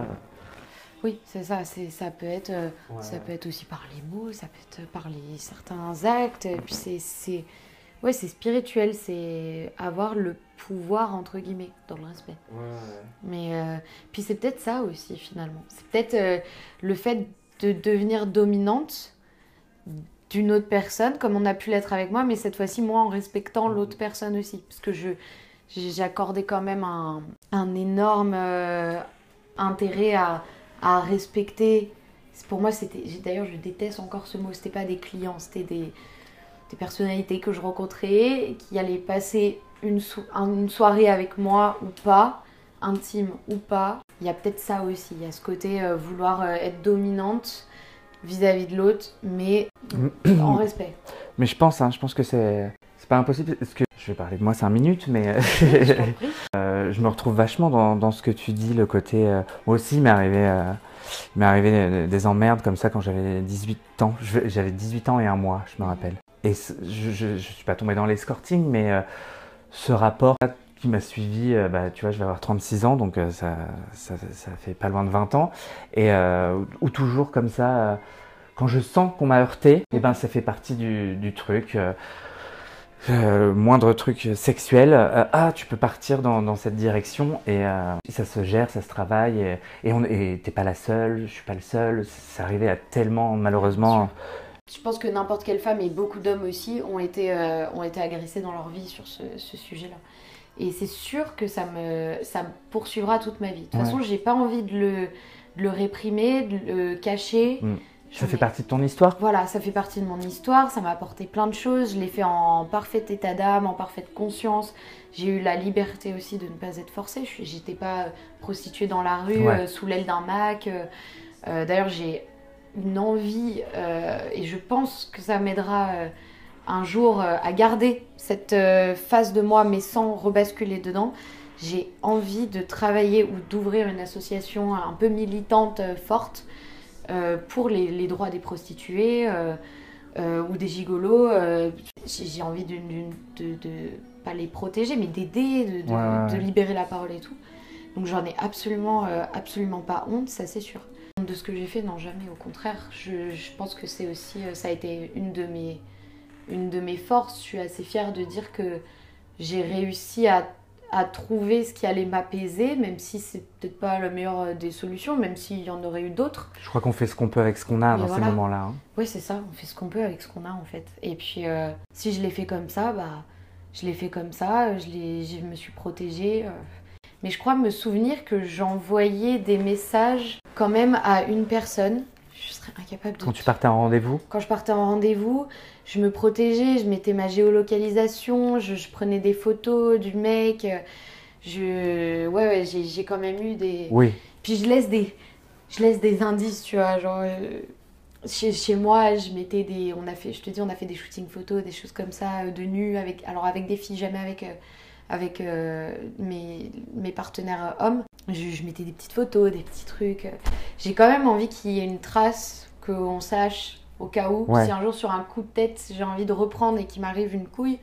A: Oui, c'est ça. C'est ça peut être euh, ça peut être aussi par les mots, ça peut être par les certains actes. Et puis c'est c'est ouais, c'est spirituel. C'est avoir le pouvoir entre guillemets dans le respect. Ouais, Mais euh, puis c'est peut-être ça aussi finalement. C'est peut-être euh, le fait de devenir dominante d'une autre personne, comme on a pu l'être avec moi, mais cette fois-ci, moi, en respectant l'autre personne aussi. Parce que je, j'accordais quand même un, un énorme intérêt à, à, respecter. Pour moi, c'était. D'ailleurs, je déteste encore ce mot. C'était pas des clients, c'était des, des, personnalités que je rencontrais qui allaient passer une, une soirée avec moi ou pas, intime ou pas. Il y a peut-être ça aussi. Il y a ce côté euh, vouloir euh, être dominante vis-à-vis de l'autre, mais en respect.
B: Mais je pense, hein, je pense que c'est c'est pas impossible. Parce que je vais parler de moi cinq minutes, mais euh, je me retrouve vachement dans, dans, ce que tu dis, le côté. Euh, moi aussi, il m'est arrivé, euh, m'est arrivé des emmerdes comme ça quand j'avais 18 ans. J'avais 18 ans et un mois, je me rappelle. Et je, je suis pas tombé dans l'escorting, mais ce rapport qui m'a suivi, euh, bah, tu vois, je vais avoir 36 ans, donc euh, ça, ça, ça, fait pas loin de 20 ans, et euh, ou toujours comme ça, quand je sens qu'on m'a heurté, et eh ben ça fait partie du, du truc. Moindre truc sexuel, ah tu peux partir dans, dans cette direction et ça se gère, ça se travaille et, et on t'es pas la seule, je suis pas le seul, ça arrivait à tellement malheureusement.
A: Je pense que n'importe quelle femme et beaucoup d'hommes aussi ont été, ont été agressés dans leur vie sur ce, ce sujet-là. Et c'est sûr que ça me, ça me poursuivra toute ma vie. De toute façon, j'ai pas envie de le, de le, réprimer, de le cacher.
B: Mm. Ça fait partie de ton histoire
A: Voilà, ça fait partie de mon histoire, ça m'a apporté plein de choses, je l'ai fait en parfait état d'âme, en parfaite conscience. J'ai eu la liberté aussi de ne pas être forcée, j'étais pas prostituée dans la rue, euh, sous l'aile d'un Mac. Euh, euh, d'ailleurs, j'ai une envie, et je pense que ça m'aidera un jour euh, à garder cette euh, phase de moi mais sans rebasculer dedans, j'ai envie de travailler ou d'ouvrir une association un peu militante euh, forte pour les, droits des prostituées ou des gigolos. j'ai envie de, de, de, pas les protéger mais d'aider, de, libérer la parole et tout. Donc j'en ai absolument, absolument pas honte, ça c'est sûr. De ce que j'ai fait, non jamais, au contraire. Je, je pense que c'est aussi, ça a été une de mes une de mes forces. Je suis assez fière de dire que j'ai réussi à, à, trouver ce qui allait m'apaiser, même si c'est peut-être pas la meilleure euh, des solutions, même s'il y en aurait eu d'autres.
B: Je crois qu'on fait ce qu'on peut avec ce qu'on a dans ces moments-là. Hein.
A: Oui, c'est ça, on fait ce qu'on peut avec ce qu'on a en fait. Et puis, euh, si je l'ai fait comme ça, bah, je l'ai fait comme ça, je, je me suis protégée. Euh. Mais je crois me souvenir que j'envoyais des messages quand même à une personne je serais incapable de.
B: Quand tu partais en rendez-vous
A: Quand je partais en rendez-vous, je me protégeais, je mettais ma géolocalisation, je, prenais des photos du mec. Je, ouais, ouais j'ai quand même eu des.
B: Oui.
A: Puis je laisse des, je laisse des indices, tu vois, genre. Euh, chez, chez, moi, je mettais des, on a fait, je te dis, on a fait des shootings photos, des choses comme ça, euh, de nu, avec, alors avec des filles, jamais avec, euh, avec mes, mes, partenaires hommes. Je, je, mettais des petites photos, des petits trucs. J'ai quand même envie qu'il y ait une trace, qu'on sache au cas où, si un jour sur un coup de tête j'ai envie de reprendre et qu'il m'arrive une couille,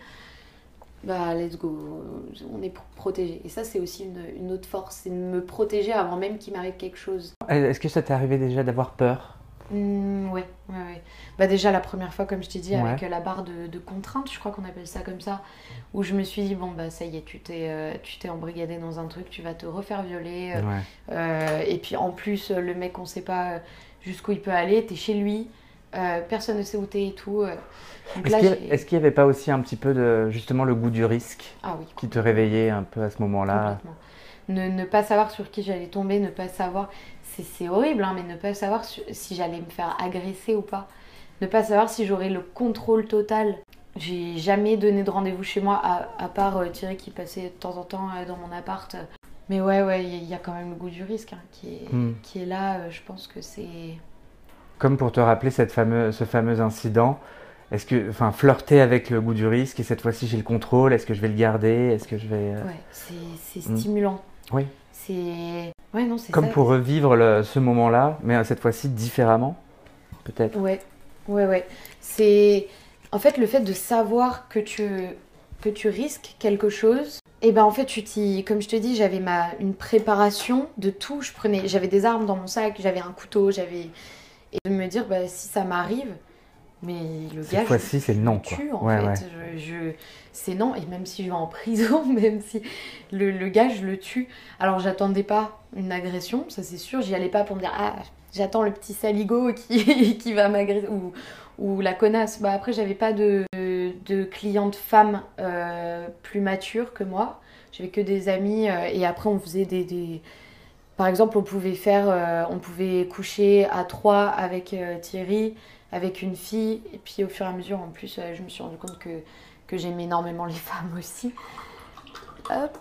A: bah let's go, on est protégé. Et ça c'est aussi une, autre force, c'est de me protéger avant même qu'il m'arrive quelque chose.
B: Est-ce que ça t'est arrivé déjà d'avoir peur?
A: Mmh, ouais, ouais, ouais. Bah déjà la première fois, comme je t'ai dit, avec la barre de, de contrainte, je crois qu'on appelle ça comme ça, où je me suis dit, bon bah ça y est, tu t'es, euh, tu t'es embrigadé dans un truc, tu vas te refaire violer. Euh, euh, et puis en plus, le mec, on sait pas jusqu'où il peut aller, t'es chez lui. Euh, personne ne sait où t'es et tout. Euh.
B: Est-ce qu'il n'y avait pas aussi un petit peu de justement le goût du risque
A: ah
B: qui te réveillait un peu à ce moment-là?
A: ne, ne, pas savoir sur qui j'allais tomber, ne pas savoir, c'est horrible, hein, mais ne pas savoir si j'allais me faire agresser ou pas. Ne pas savoir si j'aurais le contrôle total J'ai jamais donné de rendez-vous chez moi, à, part euh, Thierry qui passait de temps en temps euh, dans mon appart. Mais ouais, ouais, il y a quand même le goût du risque hein, qui, est,
B: Hmm.
A: qui est là. euh, Je pense que c'est.
B: Comme pour te rappeler cette fameuse, ce fameux incident, est-ce que, enfin, flirter avec le goût du risque et cette fois-ci j'ai le contrôle, est-ce que je vais le garder, est-ce que je vais... euh,
A: Ouais, c'est c'est
B: Hmm.
A: stimulant.
B: Oui.
A: C'est. Ouais, non, c'est
B: Comme
A: ça.
B: pour revivre le- ce moment-là, mais euh, cette fois-ci différemment, peut-être.
A: Ouais, ouais, ouais. C'est en fait le fait de savoir que tu que tu risques quelque chose. Et ben en fait, tu t'y, comme je te dis, j'avais ma une préparation de tout. Je prenais, j'avais des armes dans mon sac, j'avais un couteau, j'avais et de me dire bah si ça m'arrive, mais le
B: Cette
A: gars, je-
B: fois-ci, c'est non,
A: le
B: quoi.
A: tue, en
B: Ouais,
A: fait.
B: ouais.
A: Je, je- c'est non. Et même si je vais en prison, même si le, le gars, je le tue. Alors j'attendais pas une agression, ça c'est sûr. J'y allais pas pour me dire ah j'attends le petit saligo qui, qui va m'agresser ou, ou la connasse. Bah après j'avais pas de, de clientes femmes euh, plus matures que moi. J'avais que des amis euh, et après on faisait des, des- par exemple on pouvait faire euh, on pouvait coucher à trois avec Thierry avec une fille et puis au fur et à mesure en plus euh, je me suis rendu compte que, que j'aimais énormément les femmes aussi. Hop.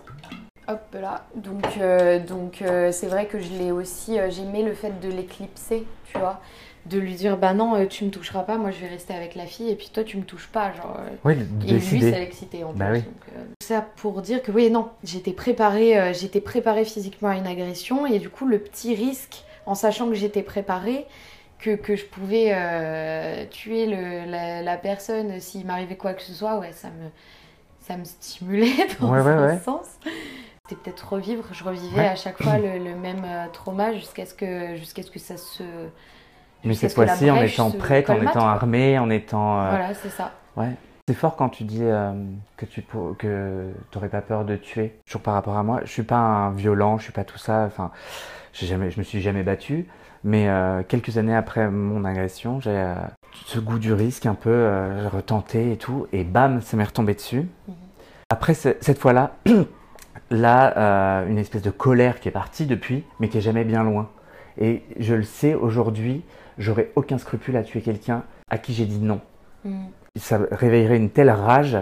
A: Hop là, donc euh, donc euh, c'est vrai que je l'ai aussi, euh, j'aimais le fait de l'éclipser, tu vois, de lui dire bah non tu me toucheras pas, moi je vais rester avec la fille et puis toi tu me touches pas, genre
B: Oui,
A: et lui, ça l'excitait en
B: Bah
A: plus.
B: oui.
A: donc, ça pour dire que oui, non, j'étais préparée, j'étais préparée physiquement à une agression et du coup le petit risque, en sachant que j'étais préparée, que, que je pouvais euh, tuer le- la, la personne s'il m'arrivait quoi que ce soit, ouais, ça me, ça me stimulait dans
B: Ouais,
A: un
B: ouais.
A: sens. C'était peut-être revivre, je revivais à chaque fois le, le même euh, trauma jusqu'à ce que, jusqu'à ce que ça se.
B: Mais cette fois-ci, en étant prête, en étant armée, en étant... euh,
A: Voilà, c'est ça.
B: Ouais. C'est fort quand tu dis euh, que tu pour- que t'aurais pas peur de tuer. Toujours par rapport à moi, je suis pas un violent, je suis pas tout ça. Enfin, jamais, je me suis jamais battu. Mais euh, quelques années après mon agression, j'ai euh, ce goût du risque un peu, euh, j'ai retenté et tout, et bam, ça m'est retombé dessus.
A: Mhm.
B: Après ce- cette fois-là, là, euh, une espèce de colère qui est partie depuis, mais qui est jamais bien loin. Et je le sais aujourd'hui, j'aurais aucun scrupule à tuer quelqu'un à qui j'ai dit non
A: Mm.
B: ça réveillerait une telle rage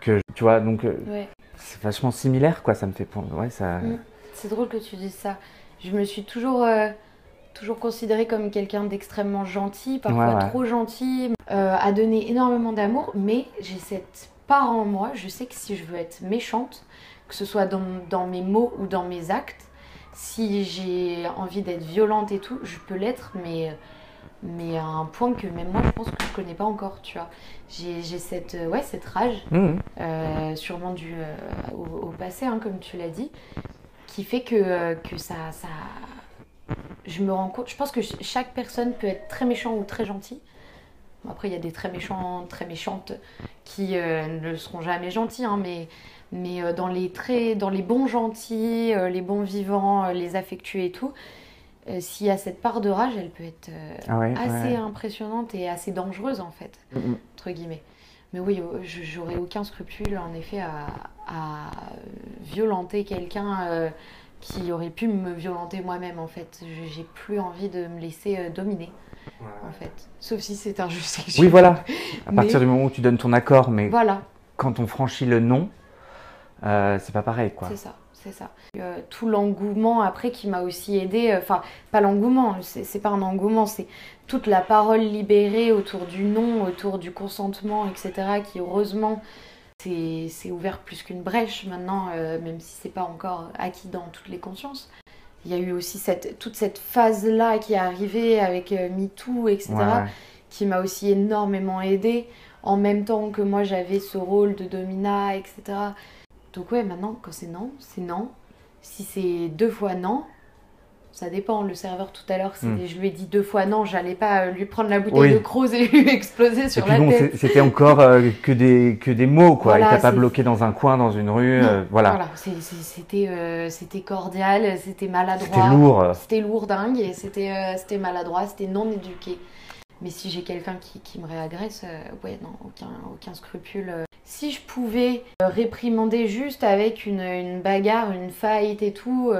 B: que tu vois donc
A: Ouais.
B: c'est vachement similaire quoi ça me fait ouais ça
A: Mm. C'est drôle que tu dises ça. Je me suis toujours, toujours considérée comme quelqu'un d'extrêmement gentil, parfois
B: Ouais, ouais.
A: trop gentil, euh, à donner énormément d'amour, mais j'ai cette part en moi, je sais que si je veux être méchante, que ce soit dans, dans mes mots ou dans mes actes, si j'ai envie d'être violente et tout, je peux l'être, mais, mais à un point que même moi je pense que je connais pas encore, tu vois. J'ai j'ai cette, euh, ouais, cette rage
B: Mhm.
A: euh, sûrement dû euh, au, au passé, hein, comme tu l'as dit, qui fait que, que ça, ça. Je me rends compte. Je pense que ch- chaque personne peut être très méchant ou très gentil. Après, il y a des très méchants, très méchantes qui euh, ne seront jamais gentils, hein, mais, mais euh, dans, les très, dans les bons gentils, euh, les bons vivants, les affectueux et tout, s'il y a cette part de rage, elle peut être
B: Ah ouais,
A: assez
B: ouais.
A: impressionnante et assez dangereuse en fait
B: Mhm.
A: entre guillemets. Mais oui, j'aurais aucun scrupule en effet à, à violenter quelqu'un qui aurait pu me violenter moi-même en fait. J'ai plus envie de me laisser euh, dominer en fait. Sauf si c'est injuste.
B: oui voilà à
A: Mais-
B: partir du moment où tu donnes ton accord mais
A: Voilà,
B: quand on franchit le non euh, c'est pas pareil quoi
A: c'est ça, c'est ça. Euh, tout l'engouement après qui m'a aussi aidé, euh, enfin pas l'engouement, c'est c'est pas un engouement, c'est toute la parole libérée autour du non, autour du consentement, etc. qui heureusement c'est ouvert plus qu'une brèche maintenant, euh, même si c'est pas encore acquis dans toutes les consciences. Il y a eu aussi cette, toute cette phase-là qui est arrivée avec euh, MeToo, etc
B: Ouais, ouais.
A: qui m'a aussi énormément aidée, en même temps que moi j'avais ce rôle de domina, etc. Donc ouais, maintenant, quand c'est non, c'est non. Si c'est deux fois non, ça dépend. Le serveur tout à l'heure, c'était- je lui ai dit deux fois non, j'allais pas euh, lui prendre la bouteille
B: Hmm. Oui.
A: de Croze et lui exploser
B: et
A: sur
B: puis
A: la
B: bon
A: tête.
B: c'était encore euh, que des que des mots quoi
A: Voilà,
B: il t'a pas bloqué dans un coin dans une rue euh, voilà,
A: c'était euh, c'était cordial, c'était maladroit.
B: c'était lourd
A: C'était lourd dingue et c'était c'était maladroit, c'était non éduqué. Mais si j'ai quelqu'un qui, qui me réagresse, ouais, non, aucun, aucun scrupule. Si je pouvais réprimander juste avec une, une bagarre, une fight et tout,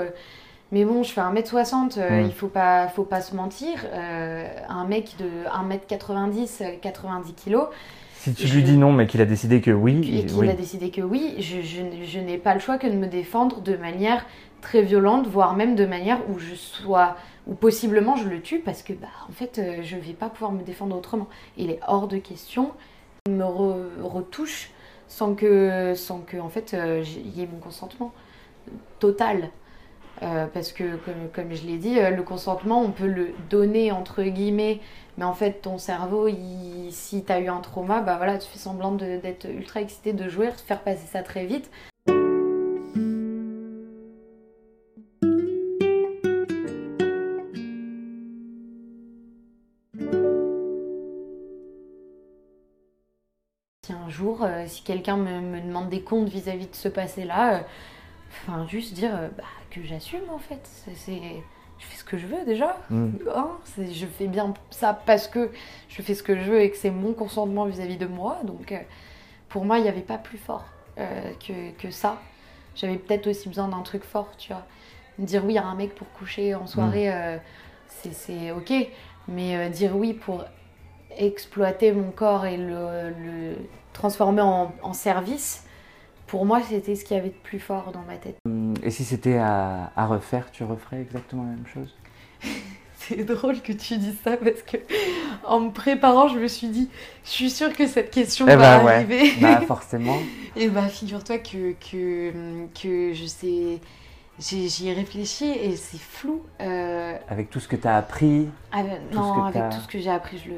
A: mais bon, je fais 1m60, euh, il faut pas, faut pas se mentir. euh, un mec de 1m90, euh, 90 kg,
B: Si tu lui dis non, mais qu'il a décidé que oui.
A: Et qu'il a décidé que oui, je, je, n'ai pas le choix que de me défendre de manière très violente, voire même de manière où je sois, ou possiblement je le tue parce que, bah, en fait, euh, je vais pas pouvoir me défendre autrement. Il est hors de question. Il me retouche sans que, sans que, en fait, il y ait mon consentement total. Euh, parce que, comme, je l'ai dit, le consentement, on peut le donner entre guillemets mais en fait, ton cerveau, si tu as eu un trauma, bah voilà, tu fais semblant d'être ultra excité de jouer, de faire passer ça très vite. Si un jour, euh, si quelqu'un me, demande des comptes vis-à-vis de ce passé-là, euh, enfin, juste dire euh, bah, que j'assume en fait. C'est je fais ce que je veux déjà. Mm. Hein, je fais bien ça parce que je fais ce que je veux et que c'est mon consentement vis-à-vis de moi. Donc euh, pour moi, il n'y avait pas plus fort euh, que, que, ça. J'avais peut-être aussi besoin d'un truc fort, tu vois. Dire oui à un mec pour coucher en soirée, mm. euh, c'est ok. Mais dire oui pour exploiter mon corps et le, le transformer en, en service, pour moi, c'était ce qu'il y avait de plus fort dans ma tête.
B: Et si c'était à, refaire, tu referais exactement la même chose?
A: C'est drôle que tu dises ça parce que en me préparant, je me suis dit, je suis sûre que cette question eh va bah arriver.
B: Bah forcément.
A: Et bah figure-toi que, que, que je sais J'y ai réfléchi et c'est flou.
B: Euh, avec tout ce que tu as appris
A: Non, avec tout ce que j'ai appris, je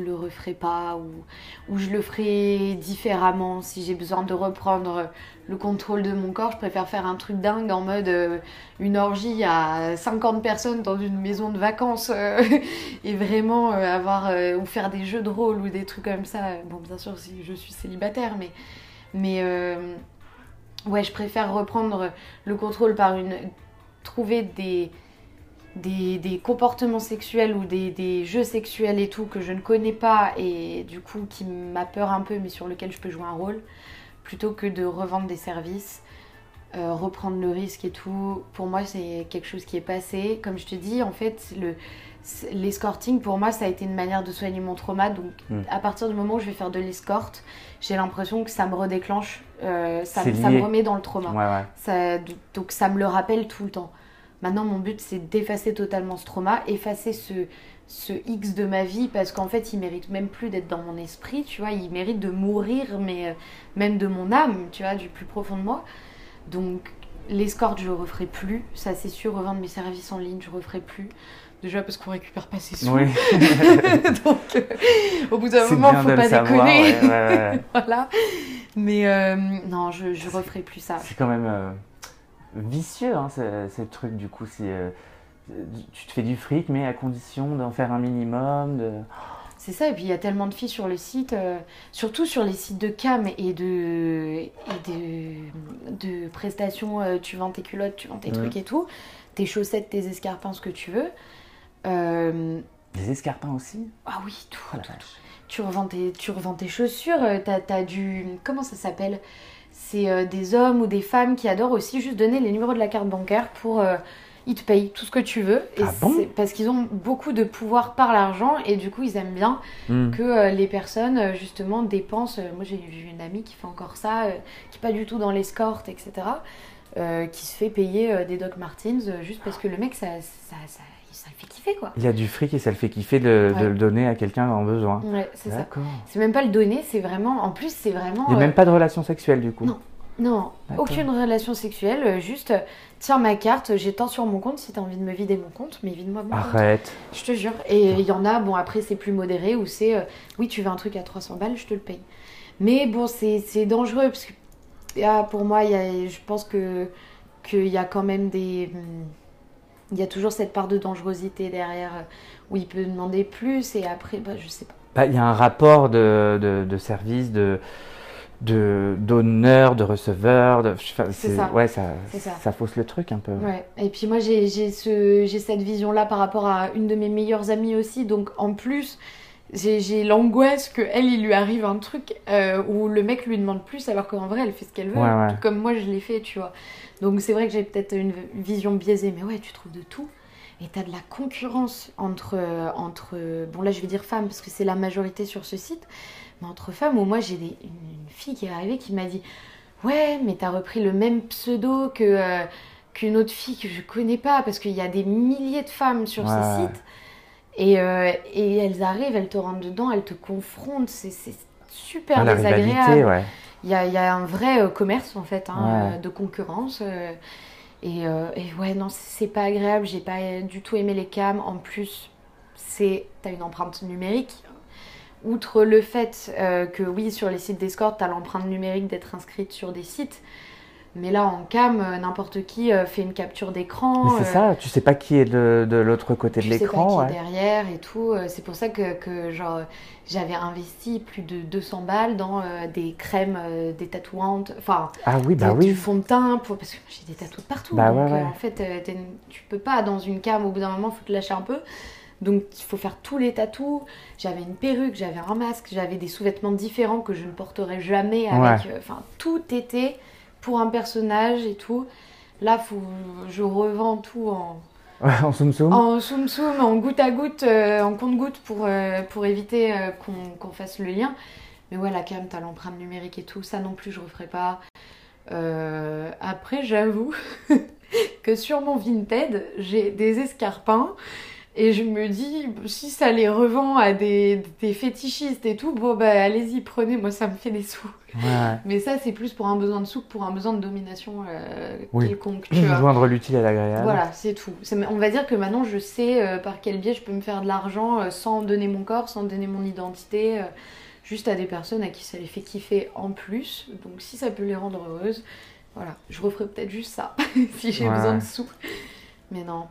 A: le, le referai pas ou, ou je le ferai différemment. Si j'ai besoin de reprendre le contrôle de mon corps, je préfère faire un truc dingue en mode euh, une orgie à 50 personnes dans une maison de vacances euh, et vraiment avoir ou faire des jeux de rôle ou des trucs comme ça. Bon, bien sûr, si je suis célibataire, mais. mais ouais, je préfère reprendre le contrôle par une. trouver des. Des, comportements sexuels ou des, jeux sexuels et tout que je ne connais pas et du coup qui m'a peur un peu mais sur lequel je peux jouer un rôle plutôt que de revendre des services, euh, reprendre le risque et tout. Pour moi c'est quelque chose qui est passé. Comme je te dis en fait le, l'escorting pour moi ça a été une manière de soigner mon trauma donc mm. à partir du moment où je vais faire de l'escorte j'ai l'impression que ça me redéclenche euh, ça, me remet dans le trauma. Ça, donc ça me le rappelle tout le temps. Maintenant mon but c'est d'effacer totalement ce trauma effacer ce, ce X de ma vie parce qu'en fait il mérite même plus d'être dans mon esprit tu vois. Il mérite de mourir mais euh, même de mon âme tu vois du plus profond de moi. Donc l'escorte je referai plus. Ça c'est sûr revendre mes services en ligne je referai plus Déjà parce qu'on récupère pas ses sous. Oui. Donc, euh, au bout d'un moment, faut pas déconner. voilà. Mais euh, non, je, je referai plus ça.
B: C'est quand même euh, vicieux, hein, ce, truc, du coup. Si, tu te fais du fric, mais à condition d'en faire un minimum. De...
A: C'est ça, et puis il y a tellement de filles sur le site, surtout sur les sites de cam et de, et de, de prestations, tu vends tes culottes, tu vends tes trucs et tout, tes chaussettes, tes escarpins, ce que tu veux.
B: Euh, Des escarpins aussi
A: Ah oui, tout. Oh tu, revends tes, tu revends tes chaussures, euh, t'as as du... Comment ça s'appelle? C'est euh, des hommes ou des femmes qui adorent aussi juste donner les numéros de la carte bancaire pour... ils te payent tout ce que tu veux. Et ah parce qu'ils ont beaucoup de pouvoir par l'argent et du coup ils aiment bien hmm. que les personnes justement dépensent. moi j'ai vu une amie qui fait encore ça, qui n'est pas du tout dans l'escorte, etc. qui se fait payer des Doc Martens juste parce que le mec ça, ça, ça ça le fait kiffer quoi.
B: Il y a du fric et ça le fait kiffer de, le donner à quelqu'un en besoin.
A: Ouais, c'est ça. C'est même pas le donner, c'est vraiment. En plus, c'est vraiment.
B: Il n'y a même euh, pas de relation sexuelle du coup.
A: Non. Non, aucune relation sexuelle, euh, juste euh, tiens ma carte, j'ai tant sur mon compte, si t'as envie de me vider mon compte, mais vide-moi mon
B: Arrête.
A: Je te jure. Et il y en a, bon après c'est plus modéré, où c'est oui tu veux un truc à 300 balles, je te le paye. Mais bon c'est dangereux, parce que ah, pour moi, y a, je pense que qu'il y a quand même des... Il y a toujours cette part de dangerosité derrière où il peut demander plus et après, bah, je sais pas.
B: Bah, il y a un rapport de, de, service, de d'honneur, de, receveur. De, c'est ça. Ouais, ça, ça. fausse le truc un peu.
A: Ouais. Et puis moi, j'ai cette vision-là par rapport à une de mes meilleures amies aussi. Donc en plus, j'ai l'angoisse que elle il lui arrive un truc euh, où le mec lui demande plus alors qu'en vrai elle fait ce qu'elle veut comme moi je l'ai fait tu vois donc c'est vrai que j'ai peut-être une vision biaisée mais ouais tu trouves de tout et t'as de la concurrence entre entre bon là je vais dire femmes parce que c'est la majorité sur ce site Mais entre femmes, où moi j'ai une, une fille qui est arrivée qui m'a dit Ouais, mais t'as repris le même pseudo que, euh, qu'une autre fille que je connais pas, parce qu'il y a des milliers de femmes sur
B: Ouais.
A: ces sites. Et, euh, et elles arrivent, elles te rentrent dedans, elles te confrontent, c'est, super
B: Ah, la
A: désagréable.
B: ouais.
A: Il y a, il y a un vrai euh, commerce en fait, hein,
B: Ouais.
A: euh, de concurrence. euh, et, et ouais, non, c'est pas agréable. J'ai pas du tout aimé les cams. En plus, c'est t'as une empreinte numérique. Outre le fait que oui, sur les sites d'escorte, t'as l'empreinte numérique d'être inscrite sur des sites. Mais là, en cam, euh, n'importe qui euh, fait une capture d'écran.
B: Mais c'est
A: euh,
B: ça, tu sais pas qui est de, de l'autre côté de
A: tu sais pas
B: l'écran.
A: qui
B: ouais.
A: est derrière et tout. C'est pour ça que, que, genre, j'avais investi plus de 200 balles dans euh, des crèmes euh, détatouantes. Enfin,
B: Ah oui, bah
A: du
B: oui.
A: fond de teint pour... parce que j'ai des tatous de partout
B: Bah
A: donc
B: ouais, ouais.
A: en fait euh, tu peux pas dans une cam au bout d'un moment faut te lâcher un peu donc il faut faire tous les tatous j'avais une perruque j'avais un masque j'avais des sous-vêtements différents que je ne porterai jamais avec enfin tout était pour un personnage et tout là faut je revends tout en
B: en soum soum.
A: en soum soum, en goutte à goutte, euh, en compte-goutte pour, euh, pour éviter euh, qu'on qu'on fasse le lien. Mais ouais, la cam, t'as l'empreinte numérique et tout, ça non plus je referai pas. Euh, après, j'avoue que sur mon Vinted, j'ai des escarpins et je me dis, si ça les revend à des, des fétichistes et tout, bon bah allez-y, prenez, moi ça me fait des sous.
B: Ouais.
A: Mais ça, c'est plus pour un besoin de sous que pour un besoin de domination euh,
B: Oui.
A: quelconque, tu vois.
B: Joindre l'utile à l'agréable.
A: Voilà, c'est tout. On va dire que maintenant je sais euh, par quel biais je peux me faire de l'argent euh, sans donner mon corps, sans donner mon identité, euh, juste à des personnes à qui ça les fait kiffer en plus. Donc si ça peut les rendre heureuses, voilà, je referai peut-être juste ça si j'ai
B: Ouais.
A: besoin de sous. Mais non.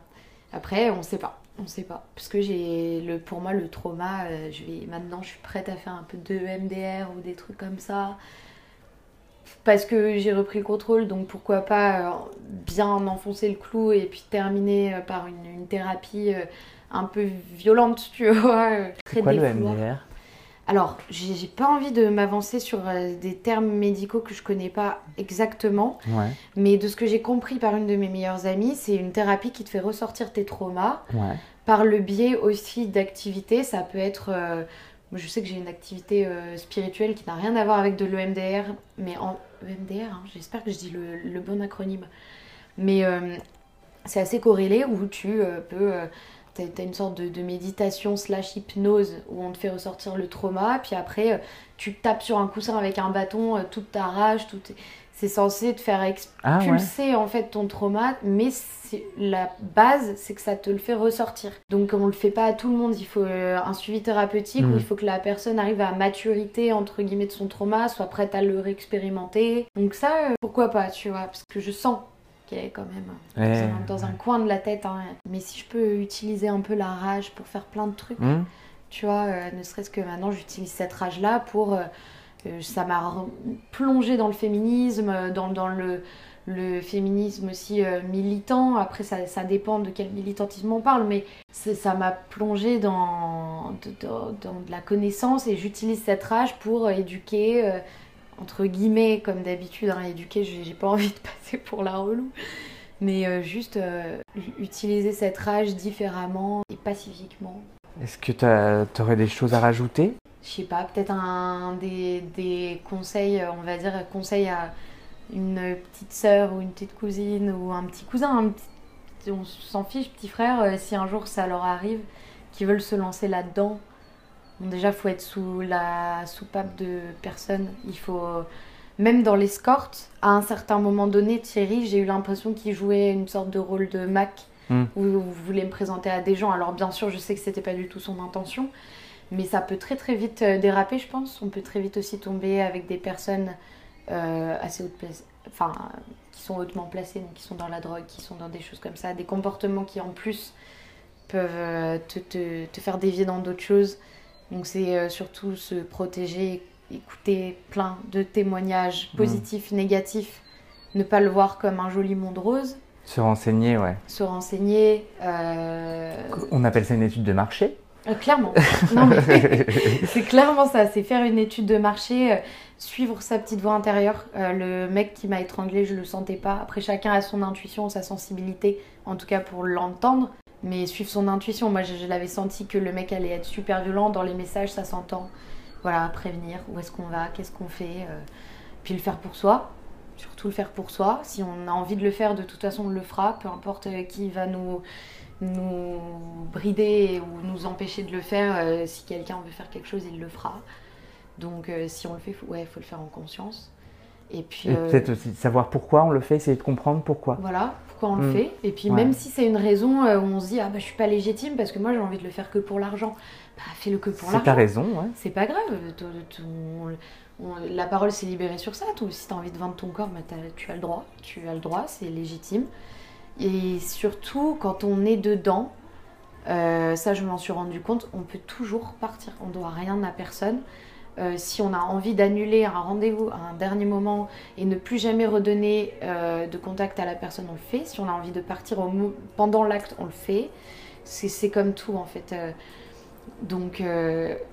A: Après, on sait pas. On sait pas. Parce que j'ai le pour moi le trauma, euh, je vais maintenant je suis prête à faire un peu de MDR ou des trucs comme ça. Parce que j'ai repris le contrôle, donc pourquoi pas euh, bien enfoncer le clou et puis terminer euh, par une, une thérapie un peu violente, tu vois. très
B: quoi le. MDR
A: Alors, j'ai pas envie de m'avancer sur euh, des termes médicaux que je connais pas exactement,
B: Ouais,
A: mais de ce que j'ai compris par une de mes meilleures amies, c'est une thérapie qui te fait ressortir tes traumas
B: ouais.
A: par le biais aussi d'activités. Ça peut être. euh, je sais que j'ai une activité euh, spirituelle qui n'a rien à voir avec de l'EMDR, mais en EMDR, hein, j'espère que je dis le, le bon acronyme. Mais euh, c'est assez corrélé où tu peux. T'as as une sorte de, de méditation slash hypnose où on te fait ressortir le trauma, puis après euh, tu tapes sur un coussin avec un bâton, euh, toute ta rage, tout est- c'est censé te faire
B: Ah ouais.
A: expulser en fait ton trauma, mais la base c'est que ça te le fait ressortir. Donc on le fait pas à tout le monde, il faut euh, un suivi thérapeutique où il faut que la personne arrive à maturité entre guillemets de son trauma, soit prête à le réexpérimenter. Donc ça, pourquoi pas, tu vois, parce que je sens qu'elle est quand même euh,
B: Ouais.
A: dans, un coin de la tête. hein. Mais si je peux utiliser un peu la rage pour faire plein de trucs,
B: Hmm
A: tu vois, euh, ne serait-ce que maintenant j'utilise cette rage-là pour... euh, ça m'a plongé dans le féminisme, dans, dans le, le féminisme aussi euh, militant. Après, ça, ça dépend de quel militantisme on parle, mais ça m'a plongé dans, de- dans, dans de la connaissance et j'utilise cette rage pour éduquer, entre guillemets, comme d'habitude. Hein, éduquer, j'ai pas envie de passer pour la relou. Mais euh, juste euh, utiliser cette rage différemment et pacifiquement.
B: Est-ce que tu aurais des choses à rajouter?
A: Je sais pas, peut-être un des, des conseils, euh, on va dire, conseils à une petite sœur ou une petite cousine ou un petit cousin, un petit- on s'en fiche, petit frère, si un jour ça leur arrive, qui veulent se lancer là-dedans. Bon, déjà, faut être sous la soupape de personne. Il faut, même dans l'escorte, à un certain moment donné, Thierry, j'ai eu l'impression qu'il jouait une sorte de rôle de Mac
B: Hmm.
A: où vous voulez me présenter à des gens. Alors, bien sûr, je sais que c'était pas du tout son intention. Mais ça peut très très vite euh, déraper, je pense. On peut très vite aussi tomber avec des personnes euh, assez hautes enfin, qui sont hautement placées, donc qui sont dans la drogue, qui sont dans des choses comme ça, des comportements qui en plus peuvent euh, te, te- te faire dévier dans d'autres choses. Donc c'est euh, surtout se protéger, écouter plein de témoignages
B: Mhm.
A: positifs, négatifs, ne pas le voir comme un joli monde rose,
B: Se renseigner, ouais.
A: se renseigner. euh,
B: On appelle ça une étude de marché
A: euh, clairement. C'est clairement ça, c'est faire une étude de marché, euh, suivre sa petite voix intérieure. Le mec qui m'a étranglé, je le sentais pas. Après, chacun a son intuition, sa sensibilité, en tout cas pour l'entendre. Mais suivre son intuition, moi je, l'avais senti que le mec allait être super violent. Dans les messages, ça s'entend. voilà, prévenir où est-ce qu'on va, qu'est-ce qu'on fait, euh, puis le faire pour soi, surtout le faire pour soi. Si on a envie de le faire, de toute façon, on le fera, peu importe euh, qui va nous, nous brider ou nous empêcher de le faire. euh, si quelqu'un veut faire quelque chose, il le fera. Donc si on le fait, faut, ouais, faut le faire en conscience. Et puis euh,
B: peut-être aussi de savoir pourquoi on le fait, essayer de comprendre pourquoi.
A: voilà, pourquoi on le
B: Mm.
A: fait. Et puis
B: Ouais.
A: même si c'est une raison euh, où on se dit ah bah je suis pas légitime parce que moi j'ai envie de le faire que pour l'argent, bah fais-le que pour
B: C'est ta
A: l'argent.
B: raison, ouais.
A: C'est pas grave. la parole s'est libérée sur ça. Si tu as envie de vendre ton corps, bah, tu as le droit. Tu as le droit, c'est légitime. Et surtout, quand on est dedans, euh, ça je m'en suis rendu compte, on peut toujours partir. On doit rien à personne. Euh, si on a envie d'annuler un rendez-vous à un dernier moment et ne plus jamais redonner euh, de contact à la personne, on le fait. Si on a envie de partir au pendant l'acte, on le fait. C'est comme tout en fait. Euh, donc,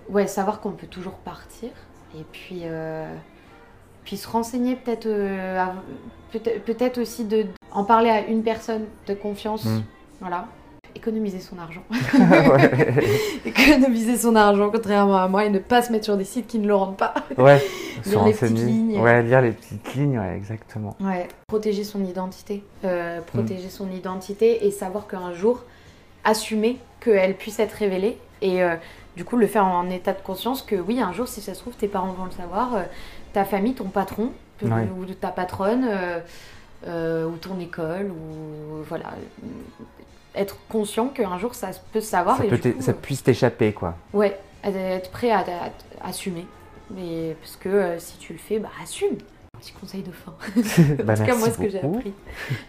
A: ouais, savoir qu'on peut toujours partir. Et puis, puis se renseigner peut-être, peut-être aussi de en parler à une personne de confiance.
B: Mm.
A: Voilà. Économiser son argent. Économiser son argent, contrairement à moi, et ne pas se mettre sur des sites qui ne le rendent pas.
B: Ouais.
A: Lire les petites lignes.
B: Ouais, lire les petites lignes, ouais, exactement.
A: Ouais. Protéger son identité. Euh, protéger
B: Mm.
A: son identité et savoir qu'un jour, assumer qu'elle puisse être révélée. Et euh, du coup, le faire en état de conscience que oui, un jour, si ça se trouve, tes parents vont le savoir, euh, ta famille, ton patron,
B: Ouais.
A: ou ta patronne, euh, ou ton école, ou voilà. Être conscient qu'un jour, ça peut se savoir.
B: Ça,
A: et
B: peut
A: du
B: t'é-
A: coup,
B: ça puisse t'échapper, quoi.
A: Ouais, être prêt à, à- à assumer. Mais parce que euh, si tu le fais, bah assume. Petit conseil de fin.
B: Bah,
A: en tout cas,
B: merci
A: moi, ce que j'ai appris.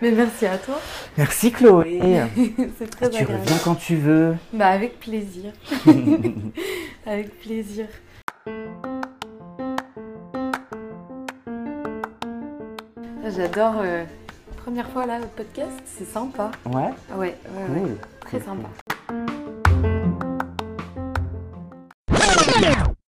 A: Mais merci à toi.
B: Merci Chloé.
A: C'est très
B: tu
A: agréable.
B: reviens quand tu veux.
A: Bah avec plaisir. avec plaisir. J'adore. euh, Première fois là, notre podcast, c'est sympa.
B: Ouais
A: ah Ouais, ouais,
B: ouais.
A: Très sympa.